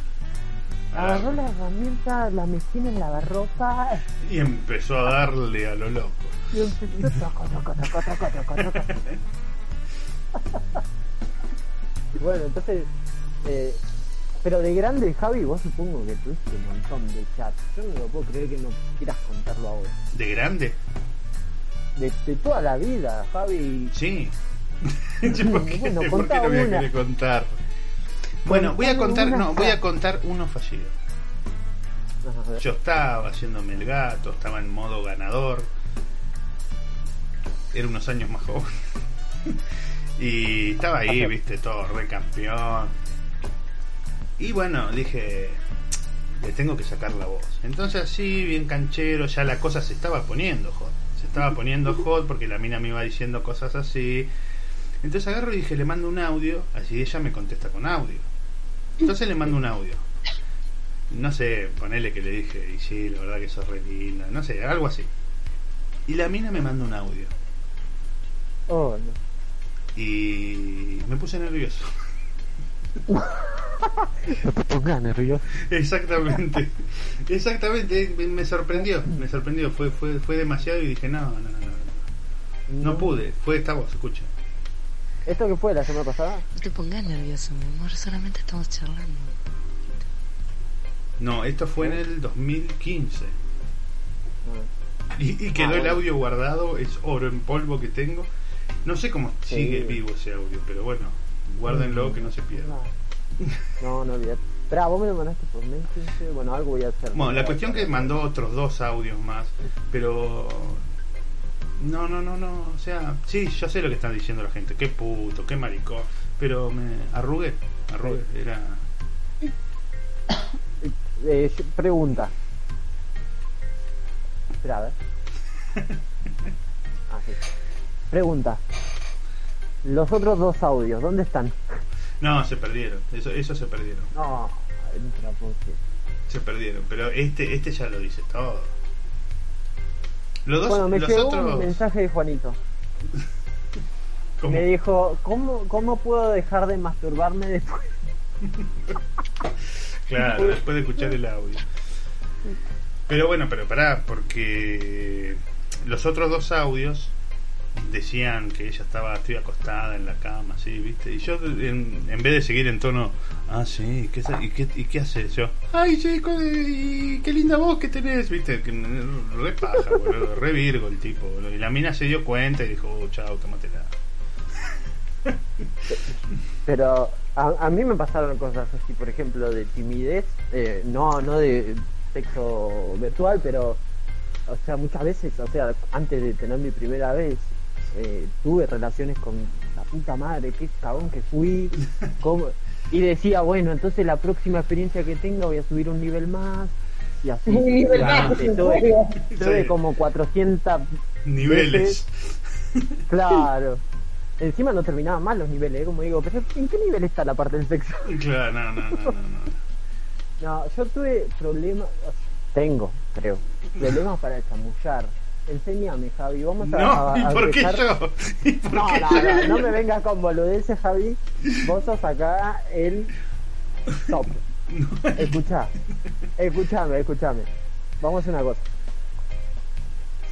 agarró la herramienta, la metió en lavarropa. Y empezó a darle a lo loco. Y empezó toco, toco, toco, toco, toco, toco. *laughs* Bueno, entonces, eh, pero de grande, Javi, vos supongo que tuviste un montón de chats. Yo no lo puedo creer que no quieras contarlo ahora. ¿De grande? De, de toda la vida, Javi. Sí. *laughs* Yo, ¿Por qué, Bueno, por qué contá no voy a querer contar? Bueno, voy a contar, no, voy a contar uno fallido. Yo estaba haciéndome el gato, estaba en modo ganador. Era unos años más joven. *laughs* y estaba ahí, viste, todo re campeón. Y bueno, dije, le tengo que sacar la voz. Entonces así, bien canchero, ya la cosa se estaba poniendo hot. Se estaba poniendo hot porque la mina me iba diciendo cosas así. Entonces agarro y dije, le mando un audio, así ella me contesta con audio. Entonces le mando un audio. No sé, ponele que le dije, y sí, la verdad que sos re linda, no sé, algo así. Y la mina me manda un audio. Oh, no. Y me puse nervioso. *laughs* No te pongas nervioso. Exactamente, exactamente, me- sorprendió, me sorprendió, fue, fue, fue demasiado y dije, no, no, no, no, no, no pude, fue esta voz, escucha. ¿Esto qué fue la semana pasada? No te pongas nervioso, mi amor. Solamente estamos charlando. No, esto fue en el 2015. Ah. Y, y quedó Ah, el audio guardado, es oro en polvo que tengo. No sé cómo Sí. sigue vivo ese audio, pero bueno, guárdenlo que no se pierda. *laughs* No, no olvidate. Espera, vos me lo mandaste por Messenger. Bueno, algo voy a hacer. Bueno, la cuestión que mandó otros dos audios más, pero no, no, no, no, o sea, sí, yo sé lo que están diciendo la gente, qué puto, qué maricón, pero me arrugué, arrugué, era *coughs* Eh, pregunta. Espera, a ver. *laughs* Ah, sí. Pregunta. Los otros dos audios, ¿dónde están? No, se perdieron, eso, eso se perdieron, No, entra porque. se perdieron, pero este, este ya lo dice todo. Los dos, Bueno, me los llegó otros, un mensaje de Juanito. *laughs* ¿cómo? Me dijo, ¿cómo, ¿cómo puedo dejar de masturbarme después? *laughs* Claro, después de escuchar el audio. Pero bueno, pero pará, porque los otros dos audios decían que ella estaba, estoy acostada en la cama, así, ¿viste? Y yo, en, en vez de seguir en tono, ah, sí, ¿qué, y, qué, ¿y qué haces? Yo, ay, co- y qué linda voz que tenés, ¿viste? Que, re paja, boludo, re virgo el tipo. Y la mina se dio cuenta y dijo, oh, chao, tómatela. *laughs* Pero a, a mí me pasaron cosas así, por ejemplo, de timidez, eh, no, no de sexo virtual, pero, o sea, muchas veces, o sea, antes de tener mi primera vez, eh, tuve relaciones con la puta madre, qué cagón que fui, *laughs* cómo- y decía, bueno, entonces la próxima experiencia que tenga voy a subir un nivel más, y así. Un nivel más, tuve, serio. tuve Sí. como 400 Niveles. Claro. Encima no terminaban mal los niveles, ¿eh? como digo, pero ¿en qué nivel está la parte del sexo? *laughs* Claro, no, no, no, no. no. No, yo tuve problemas, tengo, creo, problemas para chamullar. Enséñame, Javi, vamos a, No, a- ¿y a por qué yo? *laughs* ¿Y por No, qué no, yo? no, no me vengas con boludeces, Javi. Vos sos acá el top. Escuchá, escuchame, escuchame. Vamos a hacer una cosa.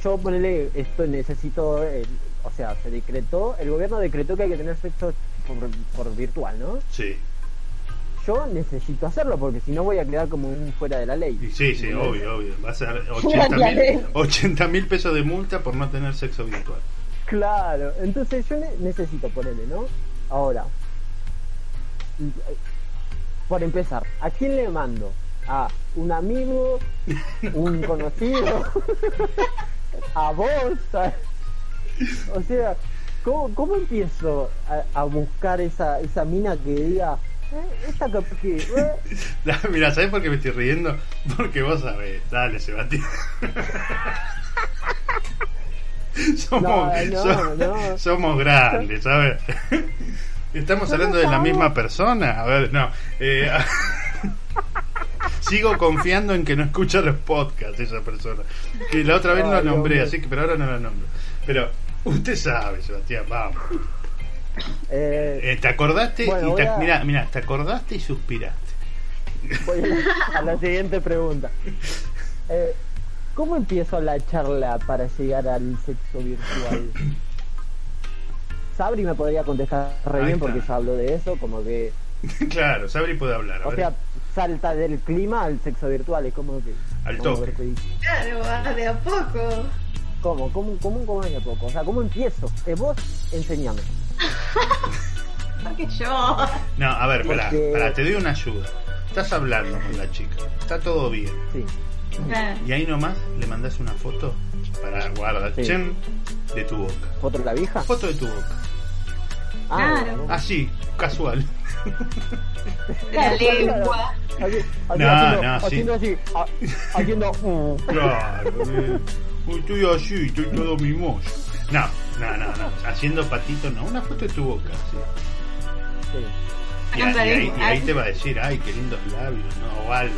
Yo ponele esto, necesito, el- o sea, se decretó, el gobierno decretó que hay que tener sexo por, por virtual, ¿no? Sí. Yo necesito hacerlo porque si no voy a quedar como un fuera de la ley. Sí, sí, obvio, obvio. Va a ser *laughs* Fuera 80 de la mil, ley. 80 mil pesos de multa por no tener sexo virtual. Claro, entonces yo ne- necesito ponerle, ¿no? Ahora, por empezar, ¿a quién le mando? ¿A un amigo? ¿Un *laughs* conocido? ¿A vos? ¿A- O sea, ¿cómo, cómo empiezo a, a buscar esa, esa mina que diga, eh, esta que... eh, *laughs* Mira, ¿sabes por qué me estoy riendo? Porque vos sabés. Dale, Sebastián. *laughs* somos, No, no, so- no. somos grandes, ¿sabes? Estamos hablando de la misma persona. A ver, no. eh, *laughs* sigo confiando en que no escucha los podcasts esa persona. Que la otra vez no la nombré, así que pero ahora no la nombro. Pero usted sabe, Sebastián, vamos. Eh, Eh, ¿Te acordaste? Bueno, y te, a- mira, mira, te acordaste y suspiraste. voy a la, a la siguiente pregunta. *laughs* Eh, ¿Cómo empiezo la charla para llegar al sexo virtual? Sabri me podría contestar re Ahí bien está. porque yo hablo de eso, como que, *laughs* claro, Sabri puede hablar. a o ver. sea, salta del clima al sexo virtual, es como que... Al toque. Claro, de a poco. ¿Cómo? ¿Cómo? ¿Cómo? ¿Cómo es de poco? O sea, ¿cómo empiezo? Eh, vos, enseñame. *laughs* Porque yo. No, a ver, espera, Porque- espera, te doy una ayuda. Estás hablando con la chica, está todo bien. Sí. Y ahí nomás le mandás una foto para guardar, Sí. chem, de tu boca. ¿Foto de la vieja? Foto de tu boca. Ah, Claro. Así, casual. La lengua. No, haciendo, no, sí. haciendo así, haciendo... mm. Claro, eh, estoy así, estoy todo mimoso. No, no, no, no. Haciendo patito, no, una foto de tu boca. sí. Sí. Y, ahí, y ahí- lengua. y ahí te va a decir, ay, qué lindos labios, ¿no? O algo.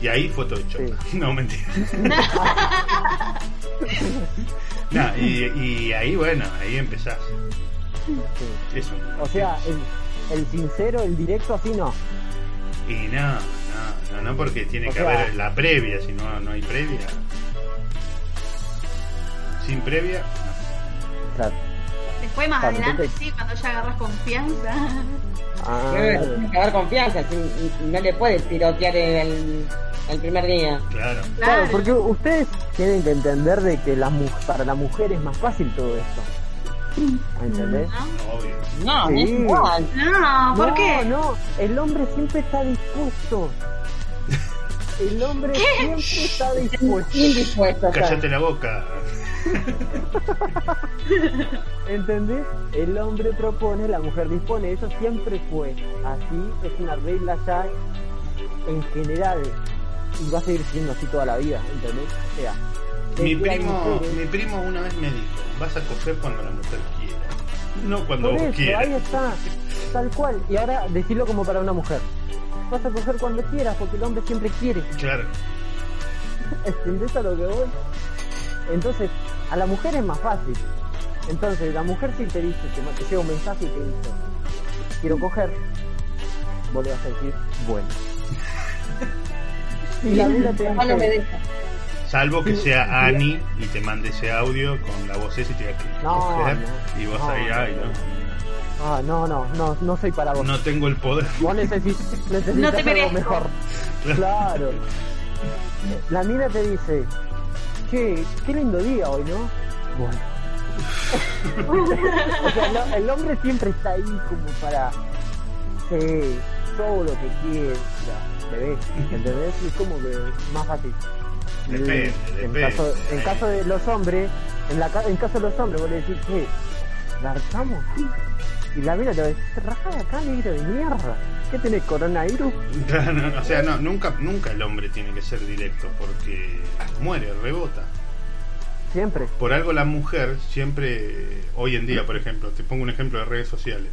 Y ahí foto de chota. Sí. No, mentira. *laughs* no, y, y ahí, bueno, ahí empezás. sí. Es un- O sea, el, el sincero, el directo, así no. Y no, no, no, no, porque tiene O que sea- haber la previa, si no, no hay previa. Sin previa, no. Claro. Después más Claro, adelante, entonces- sí, cuando ya agarras confianza. Ah, que haber confianza, si- no le puedes tirotear el, el primer día. claro. Claro, Claro. porque ustedes tienen que entender de que la, mu- para la mujer es más fácil todo esto. ¿Entendés? ¿No? Obvio. No, Sí. es igual. No, ¿por no, qué? no, el hombre siempre está dispuesto. El hombre siempre está dispuesto. Cállate la boca. *laughs* ¿Entendés? El hombre propone, la mujer dispone, eso siempre fue así, es una regla ya en general y va a seguir siendo así toda la vida, ¿entendés? O sea, Mi primo, mi primo una vez me dijo, vas a coger cuando la mujer quiera. No cuando Por vos eso, quieras. ahí está, tal cual. Y ahora decirlo como para una mujer. Vas a coger cuando quieras, porque el hombre siempre quiere. Claro. *laughs* ¿Entendés a lo que voy? Entonces, a la mujer es más fácil. Entonces, la mujer si te dice, te, te llega un mensaje y te dice, quiero coger, vos le vas a decir, bueno. *laughs* Y la mina te No, no me dice, deja. Salvo que sea. Ani y te mande ese audio con la voz esa y te diga que No, coger, no. y vos No, ahí, ay, no. ah, no, no, no, no soy para vos. No tengo el poder. Vos necesitas, *laughs* necesitas No te algo mejor. *laughs* Claro. La mina te dice, che, qué lindo día hoy, ¿no? Bueno. *laughs* o sea, el, el hombre siempre está ahí como para, sí, todo lo que quiera, bebé, ¿entendés? Es como que más fácil. Depende, en depende. Caso, en caso de los hombres, en, la, en caso de los hombres, vos le decís, che, ¿largamos? Y la mina te va a decir, rajá de acá, negro de mierda. ¿Qué tenés, coronavirus? *laughs* No, no, o sea, no, nunca, nunca el hombre tiene que ser directo porque muere, rebota. Siempre. Por algo la mujer siempre, hoy en día, por ejemplo, te pongo un ejemplo de redes sociales.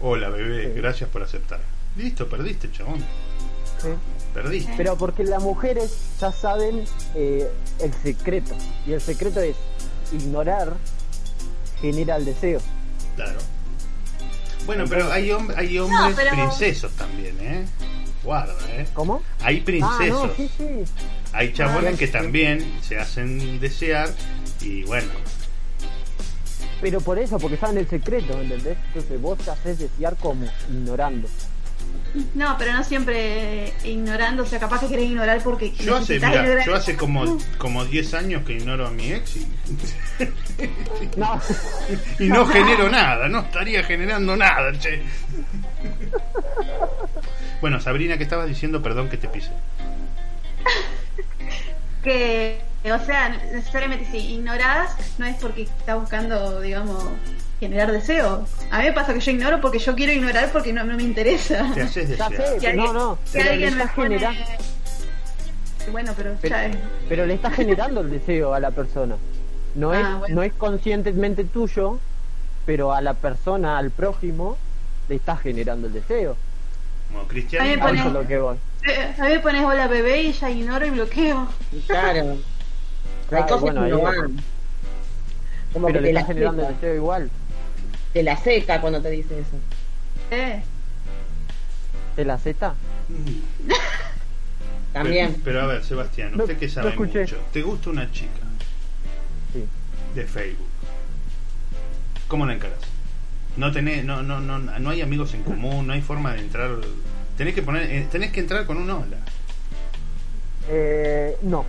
Hola bebé, Sí. gracias por aceptar. Listo, perdiste, chabón. ¿sí? Perdiste. Pero porque las mujeres ya saben eh, el secreto. Y el secreto es ignorar genera el deseo. Claro. Bueno, pero hay, hom- hay hombres No, pero- princesos también, ¿eh? Guarda, ¿eh? ¿Cómo? Hay Ah, princesos. no, sí, sí. Hay chabones Ah, que sí. también se hacen desear y bueno, Pero por eso, porque saben el secreto, ¿entendés? Entonces vos te haces desear como ignorando. No, pero no siempre ignorando, o sea, capaz que querés ignorar porque Yo hace, mira, ignorar. yo hace como, como 10 años que ignoro a mi ex y, *laughs* No, y no *laughs* genero nada, no estaría generando nada, che. Bueno, Sabrina, ¿qué estabas diciendo? Perdón que te pise. *laughs* que, o sea, necesariamente si ignorás no es porque está buscando, digamos, generar deseo. A mí me pasa que yo ignoro porque yo quiero ignorar porque no, no me interesa. Te haces sé, no, no. Si Pero le alguien me pone... generando, Bueno, pero pero, ya es... pero le estás generando el deseo a la persona. No Ah, es, bueno. no es conscientemente tuyo, pero a la persona, al prójimo, le estás generando el deseo. Como Cristian. A pone- eso es lo que voy. Eh, A mí me pones hola bebé y ya ignoro y bloqueo. Claro. Hay Claro, cosas bueno, que no ahí- van. Como Pero que le estás generando el deseo igual. Te la seca cuando te dice eso. Eh, ¿Te la zeta? *laughs* También. Pero, pero a ver, Sebastián, No- usted que no sabe escuché. mucho, ¿te gusta una chica Sí. de Facebook? ¿Cómo la encaras? No tenés, no, no, no, no hay amigos en común, no hay forma de entrar. Tenés que poner, eh, tenés que entrar con un hola. Eh, no.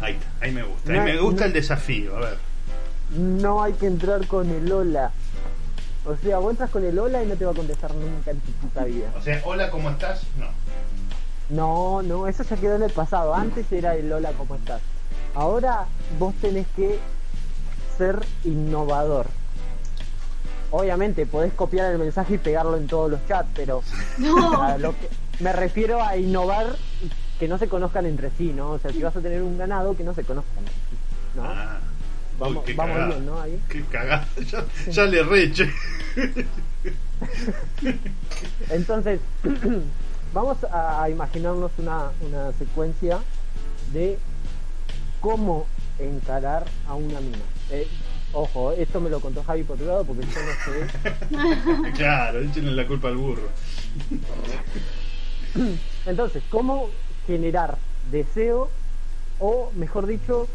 Ahí está, ahí me gusta. No, ahí me gusta no. el desafío, a ver. No hay que entrar con el hola. O sea, vos entras con el hola y no te va a contestar nunca en tu puta vida. O sea, hola, ¿cómo estás? No. No, no, eso ya quedó en el pasado. Antes era el hola, ¿cómo estás? Ahora vos tenés que ser innovador. Obviamente podés copiar el mensaje y pegarlo en todos los chats, pero *laughs* no. a lo que- me refiero a innovar que no se conozcan entre sí, ¿no? O sea, si vas a tener un ganado, que no se conozcan entre sí, ¿no? Ah. Vamos- Uy, vamos bien, ¿no? Ahí. Qué cagada. *laughs* Ya, ya le reche. Entonces, *clears throat* vamos a, a imaginarnos una, una secuencia de cómo encarar a una mina. Eh, ojo, esto me lo contó Javi por otro lado porque yo no sé. *laughs* claro, échenle la culpa al burro. Entonces, ¿cómo generar deseo o, mejor dicho,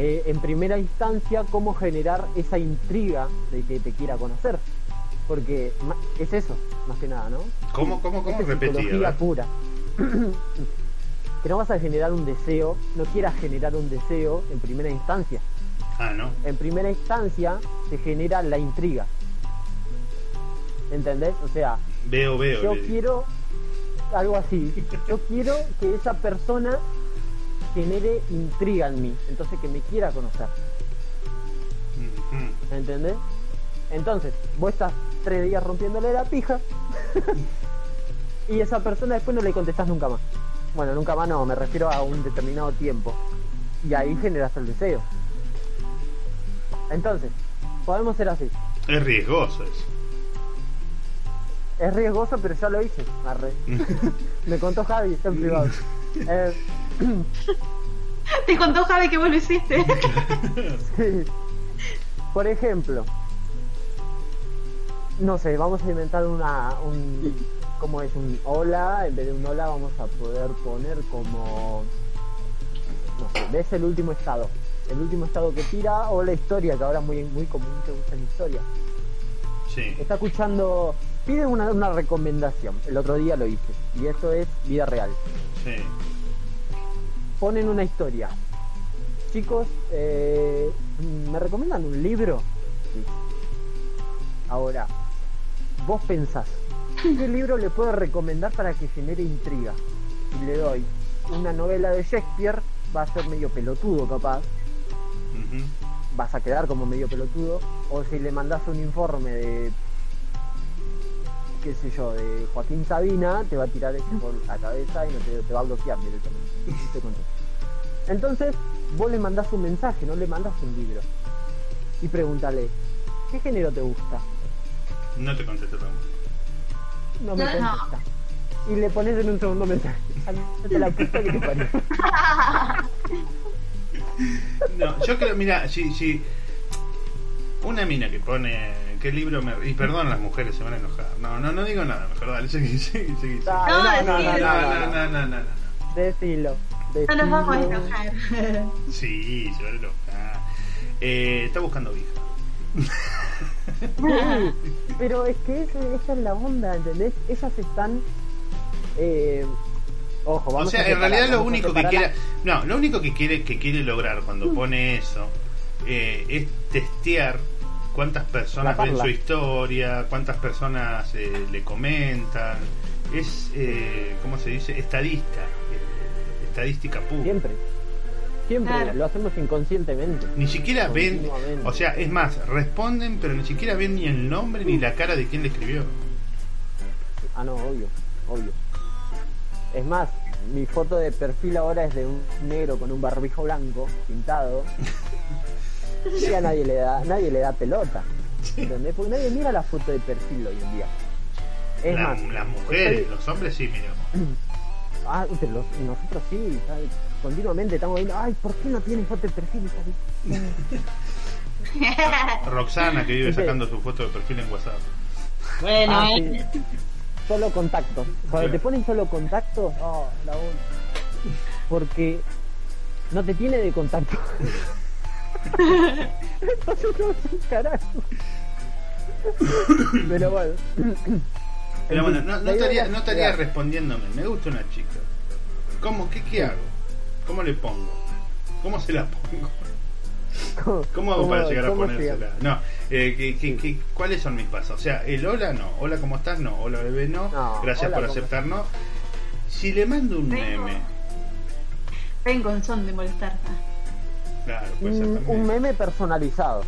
eh, en primera instancia, cómo generar esa intriga de que te quiera conocer? Porque es eso, más que nada, ¿no? ¿Cómo, cómo, cómo es repetí? a psicología ver? pura. *clears throat* que no vas a generar un deseo, no quieras generar un deseo en primera instancia. Ah, no. En primera instancia se genera la intriga. ¿Entendés? O sea, Veo, veo. yo quiero algo así. Yo quiero que esa persona genere intriga en mí, entonces que me quiera conocer. Ujú. ¿Entendés? Entonces, vos estás tres días rompiéndole la pija *laughs* y esa persona después no le contestás nunca más. Bueno, nunca más no, me refiero a un determinado tiempo. Y ahí generas el deseo. Entonces, podemos ser así. Es riesgoso eso. Es riesgoso, pero ya lo hice. Arre. *laughs* me contó Javi, está en privado. Eh, *laughs* Te contó Javi que vos lo hiciste. Sí. Por ejemplo, no sé, vamos a inventar una, un, ¿cómo es? Un hola, en vez de un hola vamos a poder poner como, no sé, ves el último estado, el último estado que tira o la historia, que ahora es muy, muy común que usen historia. Sí. Está escuchando, pide una, una recomendación, el otro día lo hice, y esto es vida real. Sí. Ponen una historia. Chicos, eh, ¿me recomiendan un libro? Sí. Ahora, vos pensás, ¿qué libro le puedo recomendar para que genere intriga? Si le doy una novela de Shakespeare, va a ser medio pelotudo capaz, vas a quedar como medio pelotudo, o si le mandás un informe de, qué sé yo, de Joaquín Sabina, te va a tirar eso por la cabeza y no te, te va a bloquear directamente. *laughs* Entonces, vos le mandás un mensaje, no le mandás un libro. Y pregúntale, ¿qué género te gusta? No te contesto tampoco. No me No, no. contesta. Y le pones en un segundo mensaje. *laughs* La puta que te parió. *laughs* No, yo creo, mira, si, si una mina que pone qué libro me y perdón las mujeres se van a enojar. No, no, no digo nada, mejor dale, *laughs* seguí, seguí, No, no, no, no, No, no, no, no, no, no, no. Decilo. No nos vamos a enojar. *laughs* *laughs* Sí, se van a enojar. Eh, está buscando vieja. Sí, pero es que esa es la onda, ¿entendés? Ellas están Eh, ojo, O vamos sea, a en realidad lo único que quiere, no, lo único que quiere que quiere lograr cuando pone eso eh, es testear cuántas personas ven su historia, cuántas personas eh, le comentan, es eh, ¿cómo se dice? Estadista, eh, estadística pura. Siempre. Siempre, Claro. lo hacemos inconscientemente. Ni siquiera ven, o sea, es más, responden, pero ni siquiera ven ni el nombre ni la cara de quien le escribió. Ah, no, obvio, obvio. Es más, mi foto de perfil ahora es de un negro con un barbijo blanco pintado. *laughs* Y a nadie le da, nadie le da pelota. ¿Entendés? Porque nadie mira la foto de perfil hoy en día. Es La- más, las mujeres, estoy- los hombres sí, miramos. *clears throat* Ah, pero los- nosotros sí, ¿sabes? continuamente estamos viendo, ay, ¿por qué no tiene foto de perfil? esa bicha?" *laughs* Roxana que vive sacando su foto de perfil en WhatsApp. Bueno, Ah, sí. Solo contactos. Cuando Sí. te ponen solo contactos, oh, la. Porque no te tiene de contacto. *laughs* carajo. Pero bueno. Pero bueno, no, estaría, no estaría respondiéndome. Me gusta una chica. ¿Cómo? ¿Qué, qué hago? ¿Cómo le pongo? ¿Cómo se la pongo? ¿Cómo, ¿Cómo hago para llegar a ponérsela? No, eh, ¿qué- qué- qué- ¿cuáles son mis pasos? O sea, el hola no, hola ¿cómo estás? No, hola bebé no, No, gracias por ¿cómo aceptar no. Si le mando un Vengo. meme, Vengo en son de molestar. Claro, Un, meme personalizado.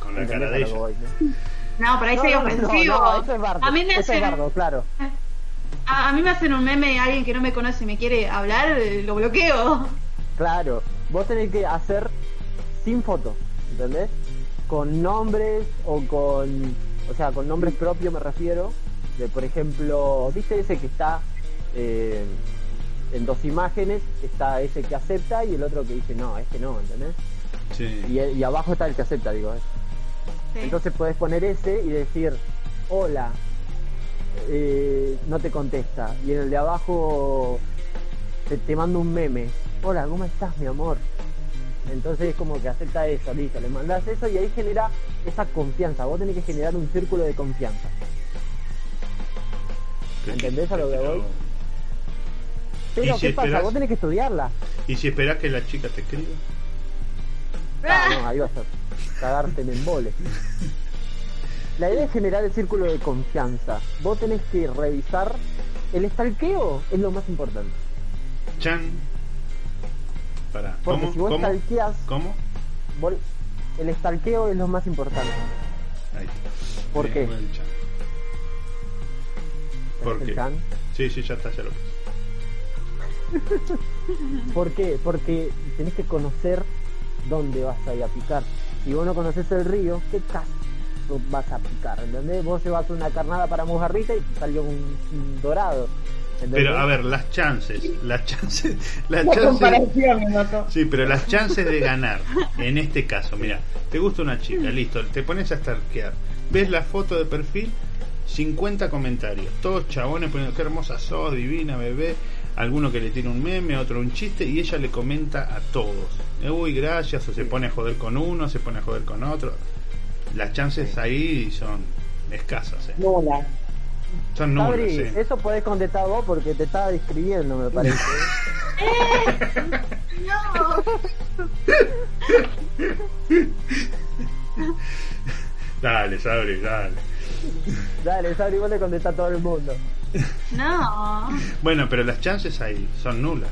con la ¿Entendés cara de ella. voy, no? No, por ahí No, sería ofensivo. no, eso es bardo. a mí me es hacen, bardo, claro. a, a mí me hacen un meme alguien que no me conoce y me quiere hablar, eh, lo bloqueo. Claro, vos tenés que hacer sin foto, ¿entendés? Con nombres o con, o sea, con nombres propios me refiero. De, por ejemplo, ¿viste ese que está eh, en dos imágenes? Está ese que acepta y el otro que dice no, este no, ¿entendés? Sí. Y, y abajo está el que acepta, digo. ¿eh? Sí. Entonces puedes poner ese y decir, hola, eh, no te contesta. Y en el de abajo te, te mando un meme, hola, ¿cómo estás, mi amor? Entonces es como que acepta eso, listo, le mandas eso y ahí genera esa confianza. Vos tenés que generar un círculo de confianza. ¿Entendés a lo que pero- voy? Pero ¿Y si ¿qué pasa? esperás? Vos tenés que estudiarla. ¿Y si esperás que la chica te escriba? Ah, no, ahí vas a cagarte en embole. La idea es generar el círculo de confianza. Vos tenés que revisar. El estalqueo es lo más importante. Chan. Para. Porque ¿Cómo? si vos ¿Cómo? stalkeás, ¿Cómo? vos- el estalqueo es lo más importante. Ahí está. ¿Por Eh, qué? ¿Por qué? Sí, sí, ya está, ya lo puse. *laughs* ¿Por qué? Porque tenés que conocer dónde vas a ir a picar. Si vos no conoces el río, ¿qué caso vas a picar? ¿Entendés? Vos llevas una carnada para mojarrita y salió un, un dorado. ¿entendés? Pero a ver, las chances, las chances, *laughs* las la chances. Sí, pero las chances de ganar, en este caso, mira, te gusta una chica, listo, te pones a stalkear, ves la foto de perfil, 50 comentarios, todos chabones poniendo qué hermosa sos, divina, bebé, alguno que le tiene un meme, otro un chiste, y ella le comenta a todos, uy, gracias, o se pone a joder con uno, se pone a joder con otro. Las chances ahí son escasas, ¿eh? Nula. son nulas, Sabri, sí. eso podés contestar vos porque te estaba describiendo, me parece. *laughs* *laughs* Dale, Sabri, dale. Dale, Sabri, vos le contestás a todo el mundo. No. *laughs* Bueno, pero las chances ahí son nulas.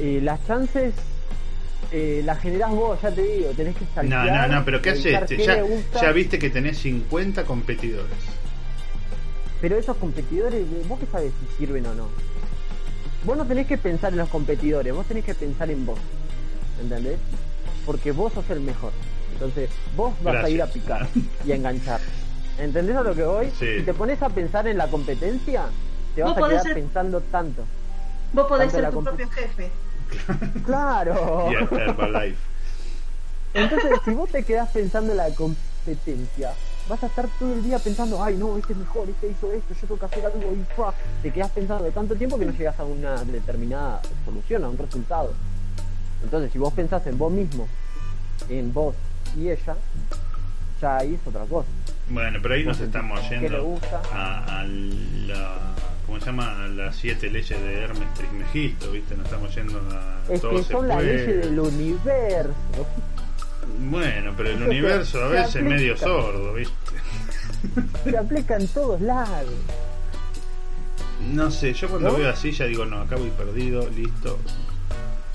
Y las chances eh, las generás vos, ya te digo, tenés que No, stalkear, no, no, pero ¿qué haces? qué Ya, viste que tenés 50 competidores. Pero esos competidores, ¿vos qué sabés si sirven o no? Vos no tenés que pensar en los competidores, vos tenés que pensar en vos. ¿Entendés? Porque vos sos el mejor. Entonces, vos vas a ir a picar y a enganchar. *laughs* ¿Entendés a lo que voy? Sí. Si te pones a pensar en la competencia, te vas a quedar ser- pensando tanto. Vos podés Tanto ser tu propio jefe. ¡Claro! Y. Entonces, si vos te quedás pensando en la competencia, vas a estar todo el día pensando, ay, no, este es mejor, este hizo esto, yo tengo que hacer algo y ¡fua! te quedás pensando de tanto tiempo que no llegas a una determinada solución, a un resultado. Entonces, si vos pensás en vos mismo, en vos y ella, ya ahí es otra cosa. Bueno, pero ahí nos estamos le yendo gusta. a, a la. ¿Cómo se llama? A las siete leyes de Hermes Trismegisto, ¿viste? Nos estamos yendo a. Es todo que son las leyes del universo. Bueno, pero el *laughs* universo a veces es medio sordo, ¿viste? Se aplica en todos lados. No sé, yo cuando ¿No? veo así ya digo, no, acá voy perdido, listo.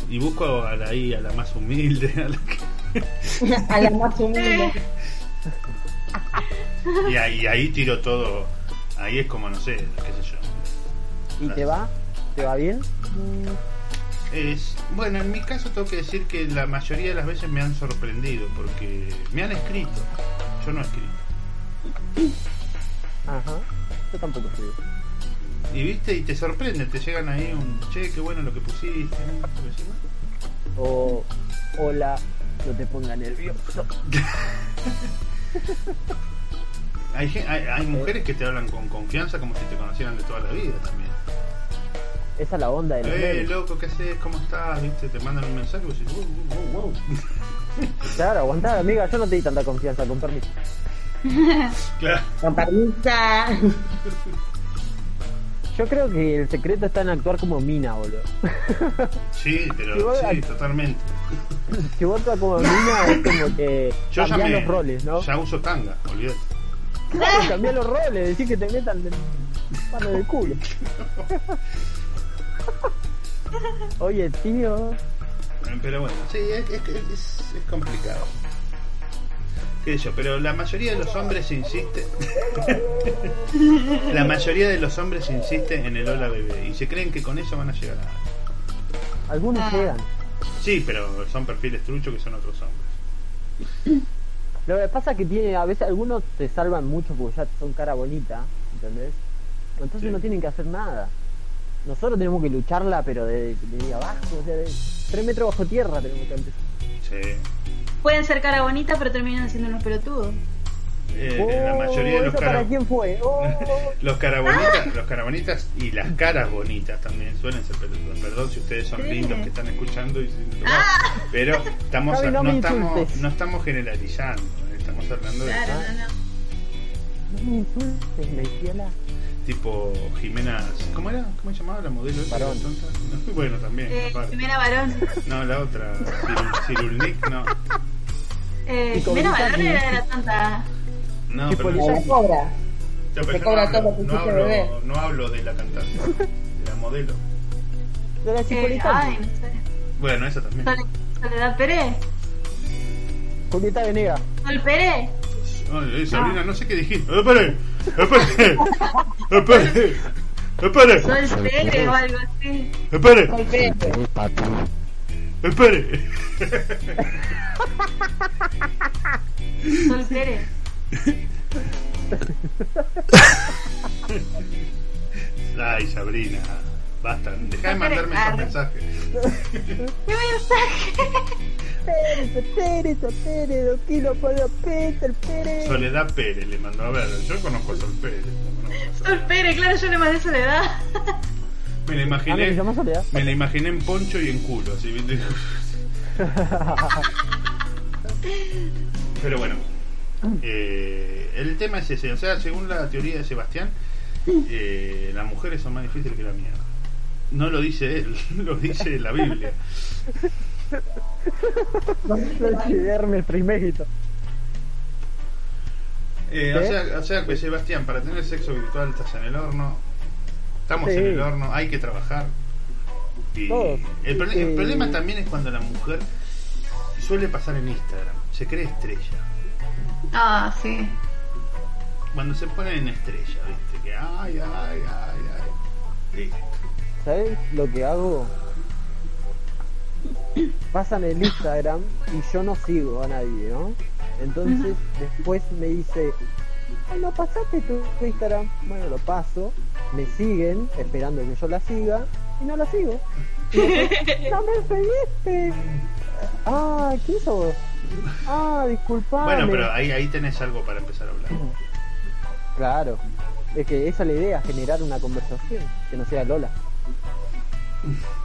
Y busco a la, ahí, a la más humilde, a la que- *laughs* A la más humilde. *laughs* *laughs* y, ahí, ahí tiro todo. Ahí es como, no sé, qué sé yo. ¿Y te va? ¿Te va bien? Es, bueno, en mi caso tengo que decir que la mayoría de las veces me han sorprendido porque me han escrito. Yo no he escrito. Ajá. Yo tampoco sé. Y viste, y te sorprende, te llegan ahí un che, qué bueno lo que pusiste. ¿no? O, hola, no te ponga nervioso. *laughs* *laughs* Hay, hay, hay mujeres que te hablan con confianza como si te conocieran de toda la vida también. Esa es la onda de los Eh, memes. loco, ¿qué haces? ¿Cómo estás? ¿Viste? Te mandan un mensaje y vos decís, wow, wow, wow. *laughs* Claro, aguantá, amiga, yo no te di tanta confianza, con permiso. *laughs* Claro. Con permisa. Yo creo que el secreto está en actuar como mina, boludo. Sí, pero Igual sí, totalmente. Si vos actúas como mina, es como que Yo ya me, los roles, ¿no? ya uso tanga, olvídate. Claro, cambiás los roles, decís que te metan el palo del culo. *laughs* Oye, tío. Pero bueno, sí, es, es, es- es complicado. ¿Qué sé yo? Pero la mayoría de los hombres insiste. *laughs* la mayoría de los hombres insiste en el hola bebé y se creen que con eso van a llegar a. Algunos Ah. llegan. Sí, pero son perfiles truchos que son otros hombres. Lo que pasa es que tiene, a veces algunos te salvan mucho porque ya son cara bonita, ¿entendés? Entonces Sí. no tienen que hacer nada. Nosotros tenemos que lucharla, pero de, abajo, o sea, de tres metros bajo tierra tenemos que empezar. Sí. Pueden ser cara bonita, pero terminan siendo unos pelotudos. Eh, la mayoría de los Oh, ¿eso para cara... quién fue? Oh, *laughs* Los carabonitas, los carabonitas y las caras bonitas también suelen ser pelotudos. Perdón si ustedes son Sí. lindos que están escuchando y pero estamos Javi, no estamos insultes. no estamos generalizando, estamos hablando de Claro, no, no. no me insultes. Tipo Jimena, ¿cómo era? ¿Cómo se llamaba la modelo esa Varón. tonta? No, *laughs* bueno, también, Eh. Jimena Barón. No, la otra, Cirul- Cirulnik, no. Eh, Jimena Barón era de la tanta. No, pero. Se cobra. no, pero yo cobra no todo hablo, lo que no hablo, bebé. no hablo de la cantante, de la modelo. De la Eh, Chipolitana. ay, no sé. Bueno, esa también. Sole- Soledad Pérez. Julieta Venegas. Sol Pérez. Ay, eh, Sabrina, no sé qué dijiste. ¡Espere! ¡Espere! ¡Espere! ¡Espere! Sol Pérez o algo así. ¡Espere! Papi, ¡Espere! Ay, Sabrina. Basta, deja de mandarme esos mensajes. *laughs* ¿Qué mensaje? Pérez, Pérez, Pérez, para Peter, Pérez. Soledad Pérez le mandó a ver. Yo conozco a Sol Pérez. no conozco a Sol- Pérez, claro, yo le mandé Soledad. Me la Ah, ¿no se imaginé. Soledad? Me la imaginé en poncho y en culo, así, ¿viste? Pero bueno, eh, el tema es ese. O sea, según la teoría de Sebastián, eh, las mujeres son más difíciles que la mierda. No lo dice él, *laughs* lo dice la Biblia. *laughs* El primérito. Eh, o, ¿Qué? sea, o sea que Sebastián, para tener sexo virtual estás en el horno, estamos Sí. en el horno, hay que trabajar. Y Todos. el, problema también es cuando la mujer suele pasar en Instagram, se cree estrella. Ah, sí. Cuando se pone en estrella, viste, que ay, ay, ay, ay. Listo. ¿Sabes lo que hago? Pasan el Instagram y yo no sigo a nadie, ¿no? Entonces después me dice, ay, no pasaste tu Instagram. Bueno, lo paso, me siguen esperando que yo la siga y no la sigo. Y después, *laughs* no me seguiste. Ah, ¿quién sos? Ah, disculpame. Bueno, pero ahí, ahí tenés algo para empezar a hablar. Claro. Es que esa es la idea, generar una conversación que no sea Lola. *laughs*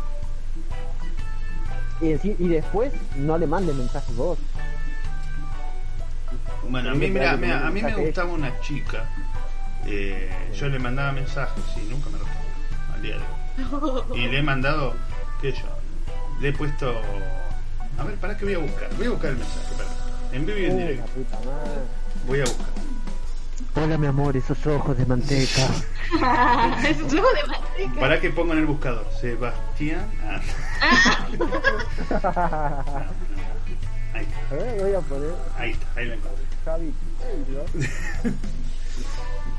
Y, deci- y después no le manden mensajes vos. Bueno, a mí, mira, a mí me gustaba una chica. eh, yo le mandaba mensajes y nunca me respondió al día de hoy. *laughs* Y le he mandado, qué sé yo, le he puesto. A ver, para que voy a buscar. Voy a buscar el mensaje, para. En vivo y en directo. Voy a buscar. Hola mi amor, esos ojos de manteca. es un juego de manteca. Para que pongo en el buscador. Sebastián. Ah. *laughs* Ahí está, A ver, voy a poner ahí está, ahí lo encontré. Javi.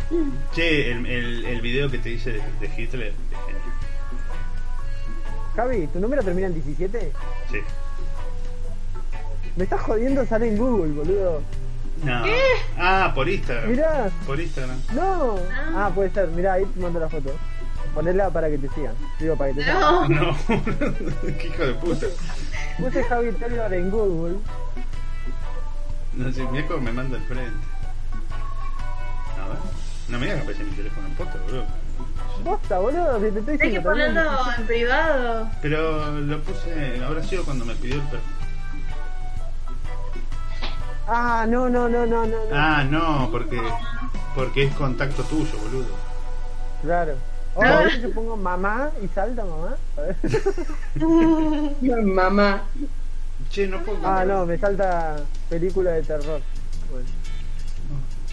*laughs* Che, el, el, el video que te hice de, de Hitler. Javi, ¿tu número termina en 17? Sí. Me estás jodiendo, sale en Google, boludo. No. Ah, por Instagram. Mirá, Por Instagram. no. Ah, puede ser, mirá, ahí te mando la foto. Ponela para que te sigan. Digo, para que te sigan. No. No, *laughs* qué hijo de puta. Puse Javi Taylor en Google. No sé, mira cómo me manda al frente. A ver. No me digas que aparece mi teléfono en posta, boludo. Posta, boludo, si te estoy Hay que diciendo. ponerlo en privado. Pero lo puse, habrá sido cuando me pidió el perfil. Ah, no, no, no, no, no. no. Ah, no, porque porque es contacto tuyo, boludo. Claro. Oh, a yo pongo mamá y salta mamá. *laughs* A ver. Mamá. Che, no puedo. Ah, no, me salta película de terror. Bueno.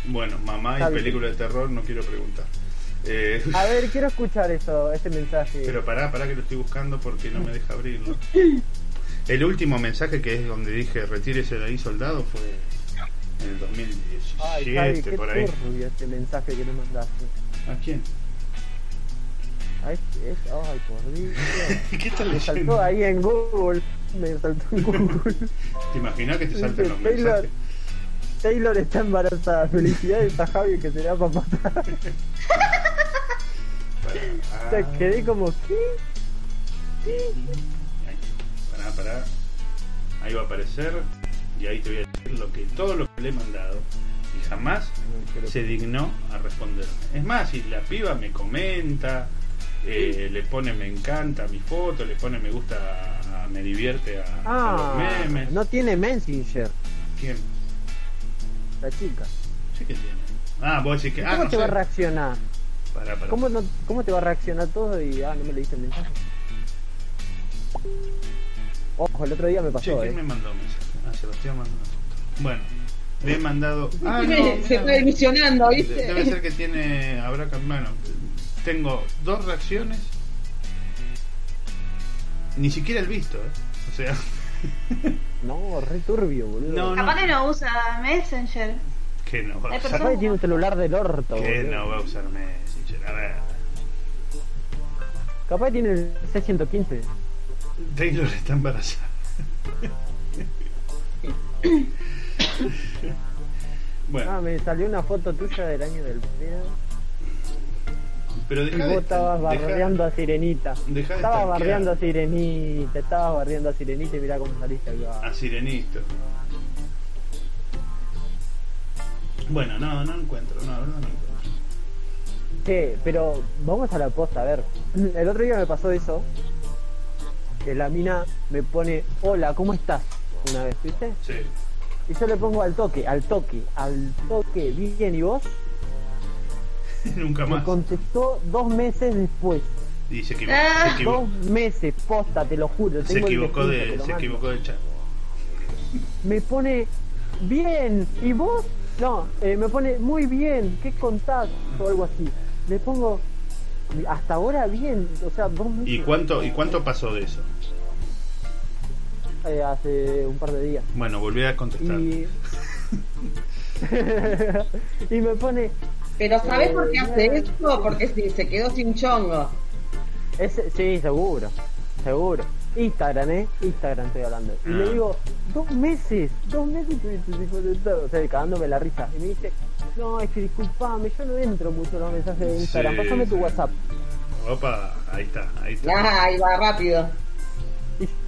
Bueno, mamá y película de terror no quiero preguntar. Eh, A ver, *laughs* quiero escuchar eso, ese mensaje. pero pará, pará que lo estoy buscando porque no me deja abrirlo. *laughs* El último mensaje que es donde dije retírese de ahí soldado fue en el 2017 Ay, Javi, qué por ahí. este mensaje que le mandaste. ¿A quién? Ay, es, ay, por Dios. *laughs* ¿Qué estás Me leyendo? saltó ahí en Google. Me saltó en Google. *laughs* ¿Te imaginas que te saltan los Taylor, mensajes? Taylor está embarazada. Felicidades a Javi que será papá. *laughs* Sea, Pará. quedé como, ¿qué? Ahí. Pará. Ahí va a aparecer y ahí te voy a decir lo que, todo lo que le he mandado y jamás se dignó a responderme. Es más, si la piba me comenta, eh, le pone me encanta a mi foto, le pone me gusta, a- me divierte a, a Ah, los memes. no tiene Messenger, ¿Quién? la chica. Sí que tiene. Ah, vos decís que. Ah, ¿Cómo no te sé. va a reaccionar? Pará, pará. ¿Cómo, no, ¿Cómo te va a reaccionar todo y ah, no me leíste el mensaje? Ojo, el otro día me Che, pasó, ¿quién eh. me mandó mensaje? Ah, Sebastián mandó. Bueno, le he mandado. Ah, no, se está ilusionando, ¿viste? Debe ser que tiene. Habrá cambiado. Tengo dos reacciones. Ni siquiera el visto, ¿eh? O sea. *laughs* No, re turbio, boludo. No, no. Capaz que no usa Messenger. Que no va a usar. Capaz que tiene un celular del orto, Que no va a usar Messenger. A ver. Capaz que tiene el C115. Taylor está embarazada. bueno, Ah, me salió una foto tuya del año del pedo. pero Y vos de estabas deja- bardeando a Sirenita. Estabas bardeando a Sirenita, estabas bardeando a Sirenita y mirá cómo saliste acá. a Sirenito. Bueno, no, no encuentro, no, verdad no encuentro. Che, pero vamos a la posta, a ver. El otro día me pasó eso. Que la mina me pone, hola, ¿cómo estás? Una vez, ¿viste? Sí. Y yo le pongo al toque, al toque, al toque, bien, ¿y vos? *laughs* Nunca Me más. contestó dos meses después. Y se equivocó. Ah. se Dos equivocó, meses, posta, te lo juro. se tengo equivocó de, se equivocó de chat. Me pone, bien, ¿y vos? No, eh, me pone, muy bien, ¿qué contás? O algo así. Le pongo, hasta ahora bien, o sea, dos meses. ¿Y cuánto, ¿Y cuánto pasó de eso? Eh, hace un par de días. Bueno, volví a contestar. Y... *laughs* y me pone, Pero ¿sabes por qué Eh, hace esto? Porque si se quedó sin chongo. ese, sí, seguro, seguro. Instagram, ¿eh? Instagram estoy hablando. Y Ah. le digo, dos meses, dos meses tuviste todo. O sea, cagándome la risa. Y me dice, no, es que disculpame, yo no entro mucho en los mensajes de Instagram. Sí, Pásame tu. WhatsApp. Opa, ahí está, ahí está. Ah, ahí va rápido.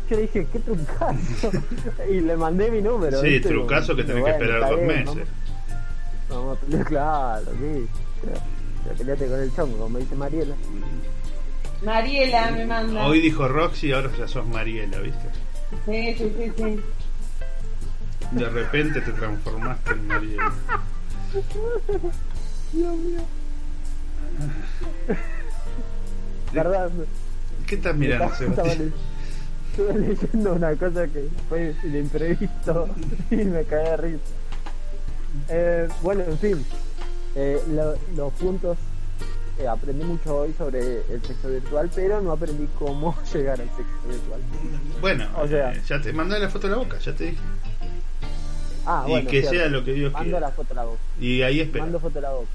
Y yo le dije, qué trucazo. *laughs* y le mandé mi número. Sí, ¿viste? trucazo que tenés que Bueno, esperar está dos bien, meses. Vamos, vamos a pelear, claro, sí. Pero, pero peleate con el chongo, como dice Mariela. Mariela me manda. Hoy dijo Roxy, ahora ya sos Mariela, ¿viste? Sí, sí, sí, sí. De repente te transformaste en Mariel. Dios mío. ¿Qué estás mirando, Sebastián? Estaba leyendo una cosa que fue de imprevisto *laughs* y me caí de risa. Eh, bueno, en fin, eh, lo- los puntos. eh, aprendí mucho hoy sobre el sexo virtual, pero no aprendí cómo *laughs* llegar al sexo virtual. Bueno, O sea- eh, ya te mandé la foto de la boca, ya te dije. Ah, Y bueno, que sea lo que Dios Mando quiera. la foto a la boca. Y ahí espera. Mando foto a la boca.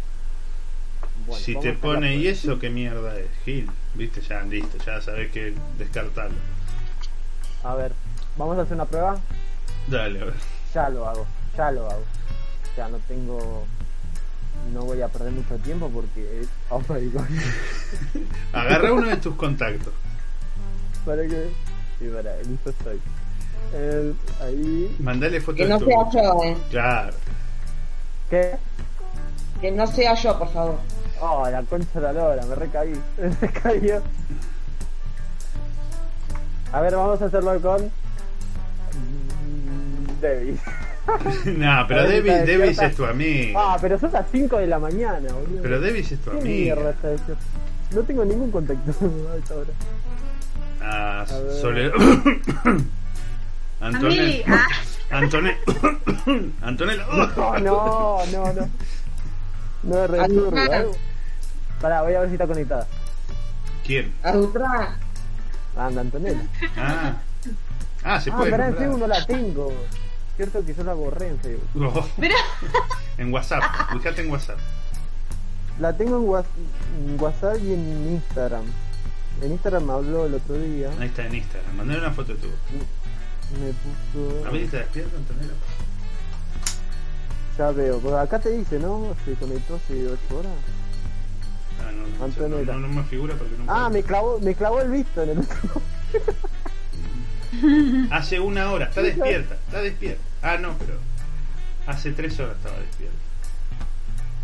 Bueno, si te a pone y eso, qué mierda es, Gil. Viste, ya listo, ya sabés que descartarlo. A ver, vamos a hacer una prueba. Dale, a ver. Ya lo hago, ya lo hago. Ya no tengo. No voy a perder mucho tiempo porque. Oh. *laughs* Agarra uno de tus contactos. para que. Sí, para, listo estoy. Eh, ahí. Mandale foto Que no sea yo, eh. Claro. ¿Qué? Que no sea yo, por favor. Oh, la concha de la lora, me recaí. *laughs* Me recaí. A ver, vamos a hacerlo con. Debbie. *laughs* no, pero A Debbie despierta. es tu amiga. Ah, pero son las 5 de la mañana, boludo. Pero Debbie es tu ¿Qué amiga. mierda está hecho? No tengo ningún contacto a esta hora. Ah, A. Soledad. *coughs* Antonella. ah, Antonella. *coughs* Antonella. No, no, no, no. No es resurgo, Antonella. ¿eh? Pará, voy a ver si está conectada. ¿Quién? Adutra. Anda, Antonella. Ah. Ah, se Ah, puede. pará, en nombrar. Facebook no la tengo. Cierto que yo la borré en Facebook. Oh, pero en WhatsApp. Fíjate en WhatsApp. La tengo en, Whats- en WhatsApp y en Instagram. En Instagram me habló el otro día. Ahí está en Instagram. Mandale una foto de tu. Me puso. A ver si te despierta, Antonella. Ya veo. Acá te dice, ¿no? Se conectó hace 8 horas. Ah, no, me figura porque no. Ah, me clavó, me clavó el visto en el otro. Hace una hora, está despierta, está despierta. Ah, no, pero hace tres horas estaba despierta.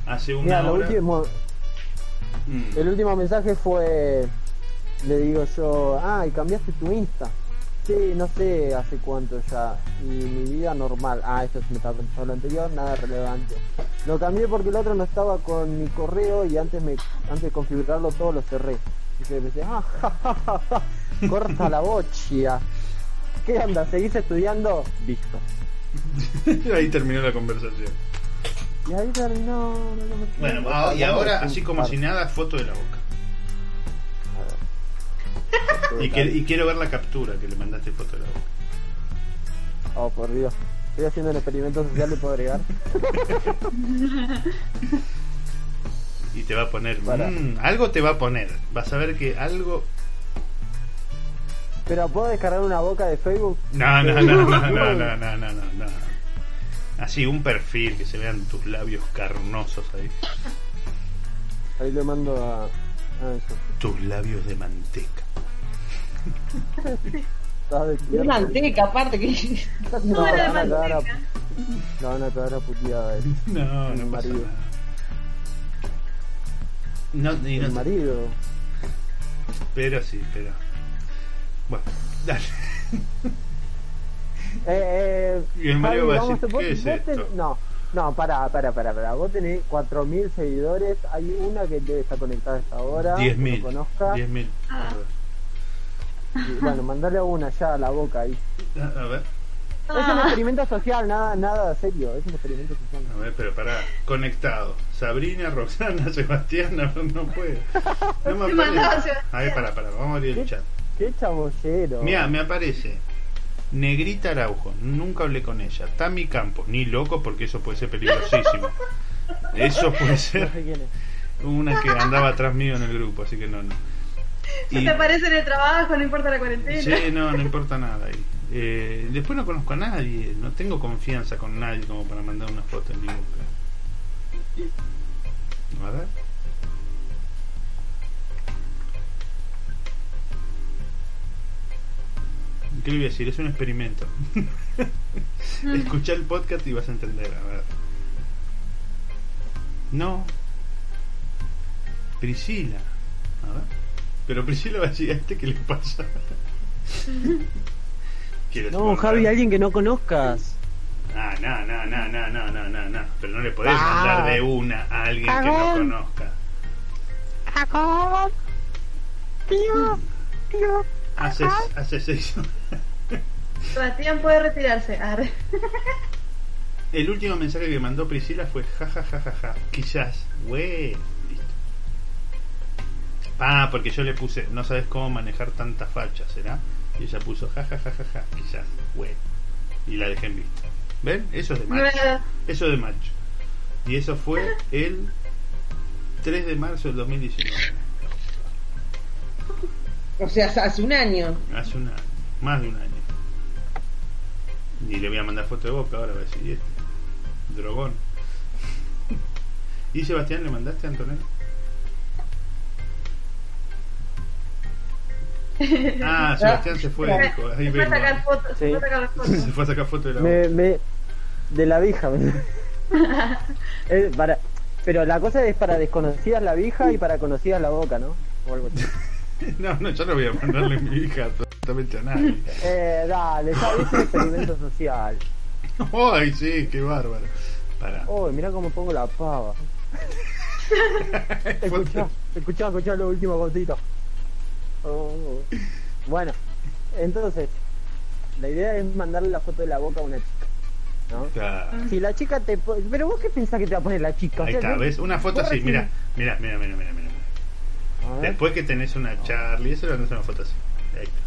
Hace una Mira, hora. último, Mm. el último mensaje fue, le digo yo, ah, y cambiaste tu Insta. Sí, no sé hace cuánto ya. Y mi vida normal. Ah, esto se me estaba contestando lo anterior, nada relevante. Lo cambié porque el otro no estaba con mi correo y antes me antes de configurarlo todo lo cerré. Y se pensé, ah, ja, ja, ja, ja, corta la bochia. ¿Qué onda? ¿Seguís estudiando? Listo. *laughs* Ahí terminó la conversación. Y ahí terminó. Bueno, ah, y ahora, así como si nada, foto de la boca. *laughs* Y, que- y quiero ver la captura que le mandaste foto de la boca. Oh, por Dios. Estoy haciendo un experimento social, ¿le puedo agregar? *laughs* Y te va a poner. Para. mm, algo te va a poner. Vas a ver que algo. Pero ¿puedo descargar una boca de Facebook? No, no, no, no, no, no, no, no, no, no. Así, un perfil, que se vean tus labios carnosos ahí. Ahí le mando a... a eso. Tus labios de manteca. *laughs* Estás despierto. manteca, aparte que. *laughs* No, no la era van a a, van a cagar a puteada él. No, Mi no pasa marido. nada. No, y no El te- marido. pero sí, pero. Bueno, dale. Eh, eh, Y el Javi, va a decir, vos- ¿qué es esto? ten- No, no, pará, pará, pará, pará. Vos tenés 4.000 seguidores. Hay una que debe estar conectada a esta hora. que 10.000. No conozca. 10.000. Y, bueno, mandale a una ya a la boca ahí. A ver, Es un experimento social, nada, nada serio. Es un experimento social. a ver, pero pará. Conectado. Sabrina, Roxana, *laughs* Sebastián, no, no puede. No me *laughs* aparece. A ver, pará, pará. Vamos a abrir el chat. Qué chabollero. Mira, me aparece Negrita Araujo, nunca hablé con ella. Tami Campos, ni loco porque eso puede ser peligrosísimo. *laughs* Eso puede No ser sé quién es. una que andaba atrás mío en el grupo, así que no, no. *laughs* Y- te aparece en el trabajo, no importa la cuarentena. sí, no, no importa nada ahí. Eh, después no conozco a nadie, no tengo confianza con nadie como para mandar una foto en ningún caso. A ver. ¿Qué le voy a decir? Es un experimento. *laughs* Escucha el podcast y vas a entender. A ver. No. Priscila. A ver. Pero Priscila va a decir, ¿a este qué le pasa? *laughs* No, Javi, alguien que no conozcas. Ah, no, no, no, no, no, no, no, no. Pero no le podés Ah. mandar de una a alguien que no Cagón. conozca. Jacob. Tío, tío. Hace, hace seis Sebastián puede retirarse. Arre. El último mensaje que mandó Priscila fue jajajajaja. Quizás, güey. Ah, porque yo le puse, no sabes cómo manejar tanta facha, ¿será? Y ella puso jajajajaja, quizás, güey. Y la dejé en visto. ¿Ven? Eso es de macho. Eso es de macho. Y eso fue el 3 de marzo del 2019. O sea, hace un año. Hace un año, más de un año. Y le voy a mandar foto de boca ahora, va a decir, "Y este, drogón. *laughs* ¿Y Sebastián le mandaste a Antonella? *laughs* Ah, Sebastián se fue, dijo, ahí Se fue a vengo. sacar fotos. Se Sí. fue a sacar fotos. *laughs* Se fue a sacar foto de la Me, me, de la vieja. *laughs* Es para, pero la cosa es para desconocidas la vieja y para conocidas la boca, ¿no? O algo así. No, no, yo no voy a mandarle mi hija absolutamente a nadie. Eh, dale, ya es un experimento social. Ay, sí, qué bárbaro. Para. Oh, mira cómo pongo la pava. Escuchá, escuchá, escuchá lo último cosito. Oh. Bueno, entonces, la idea es mandarle la foto de la boca a una chica. ¿no? Claro. Si la chica te. po- Pero vos qué pensás que te va a poner la chica? O Ahí sea, está, ¿ves? Una foto vos así, recién- mira, mira, mira, mira, mira, mira. A ver. Después que tenés una Charlie, eso le mandas una foto así. Ahí está.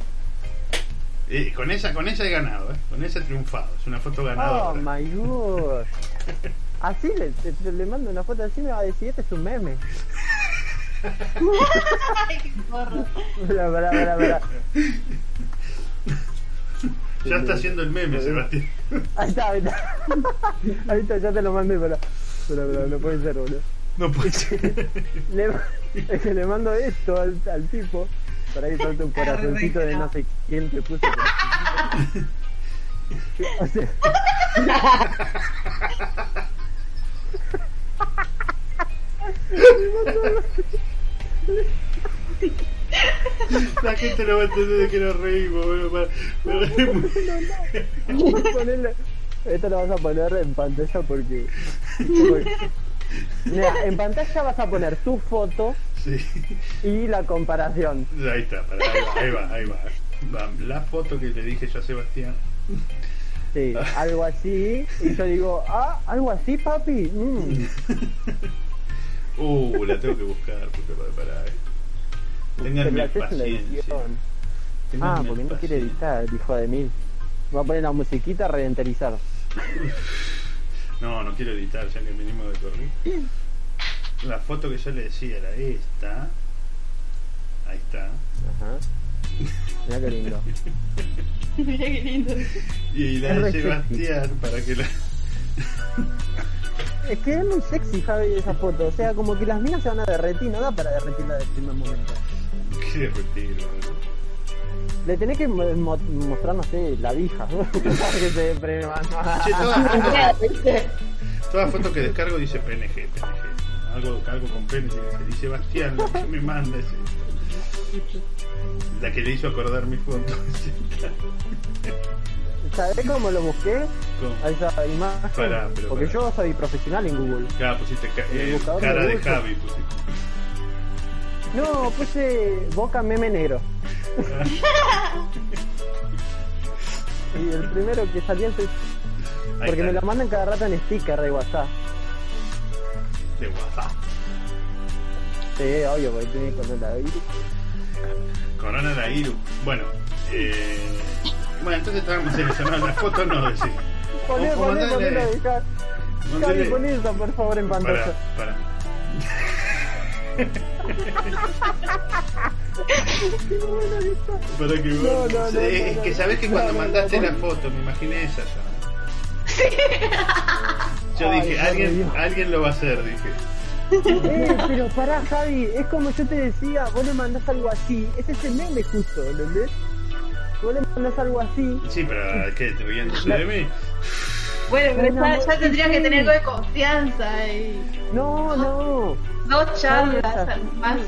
Y con esa, con esa he ganado, ¿eh? Con esa he triunfado. Es una foto Oh ganadora. my god. *laughs* Así le, te- te- le mando una foto así me va a decir, este es un meme. *laughs* Ay, qué porro. Pará, pará, pará, pará. ya está haciendo el meme, Sebastián. Ahí está, ahí está. Ahí está, ya te lo mandé, pero. Pero, pero no puede ser, boludo. No puede ser. Le, es que le mando esto al, al tipo. Para que salte un corazoncito de no sé quién te puso. corazoncito. O sea, *laughs* La gente no va a entender de que nos reímos, Esto lo vas a poner en pantalla porque. Mira, en pantalla vas a poner tu foto Sí. y la comparación. Ahí está, para, ahí va, ahí. Va, La foto que le dije yo a Sebastián. Sí, algo así. Y yo digo, ah, algo así, papi. Mm. *laughs* Uh, la tengo que buscar, porque para, para. eh. Te Ténganme la haces en la paciencia. Ah, porque no quiere editar, hijo de mil. Va a poner la musiquita redenterizar. No, no quiero editar, ya que venimos de correr. La foto que yo le decía era esta. Ahí está. Ajá. Mira qué lindo. *laughs* Mira qué lindo. Y la de. Sebastián, para que la. *laughs* Es que es muy sexy, Javi, esa foto. O sea, como que las minas se van a derretir, no da para derretirla del primer momento. Qué boludo. Le tenés que mo- mo- mostrar, no sé, la vija. *laughs* Que se. Che, toda foto, ¿Viste? *laughs* toda foto que descargo dice PNG, PNG. Algo, algo con PNG. La que me manda ese. La que le hizo acordar mi foto. ¿Sabés cómo lo busqué? ¿Cómo? A esa imagen. Pará, pero Porque pará. yo soy profesional en Google. Claro, pusiste ca- El eh, cara de. Javi. Pusiste. No, puse boca meme negro. *laughs* y el primero que es Ahí porque me lo mandan cada rato en sticker de WhatsApp. De WhatsApp. Sí, obvio, porque tiene con la Corona la Iru. Bueno, eh, bueno, entonces estábamos seleccionando las fotos, no decir. Poné, poné, poné la de Javi. eso, por favor, en pantalla. Para, para. Para que No, no, no, es que no. sabés que No, cuando no, mandaste no, la foto, me imaginé esa ya. *laughs* Yo dije, alguien, alguien lo va a hacer, dije. Eh, pero pará, Javi, es como yo te decía, vos le mandás algo así, es ese meme justo, ¿entendés? Vos le mandás algo así, Sí, pero ¿qué? ¿Te riéndose de mí? Bueno, pero Bueno, ya, ya sí, tendrías que tener algo de confianza y no, no, dos charlas Ah, más.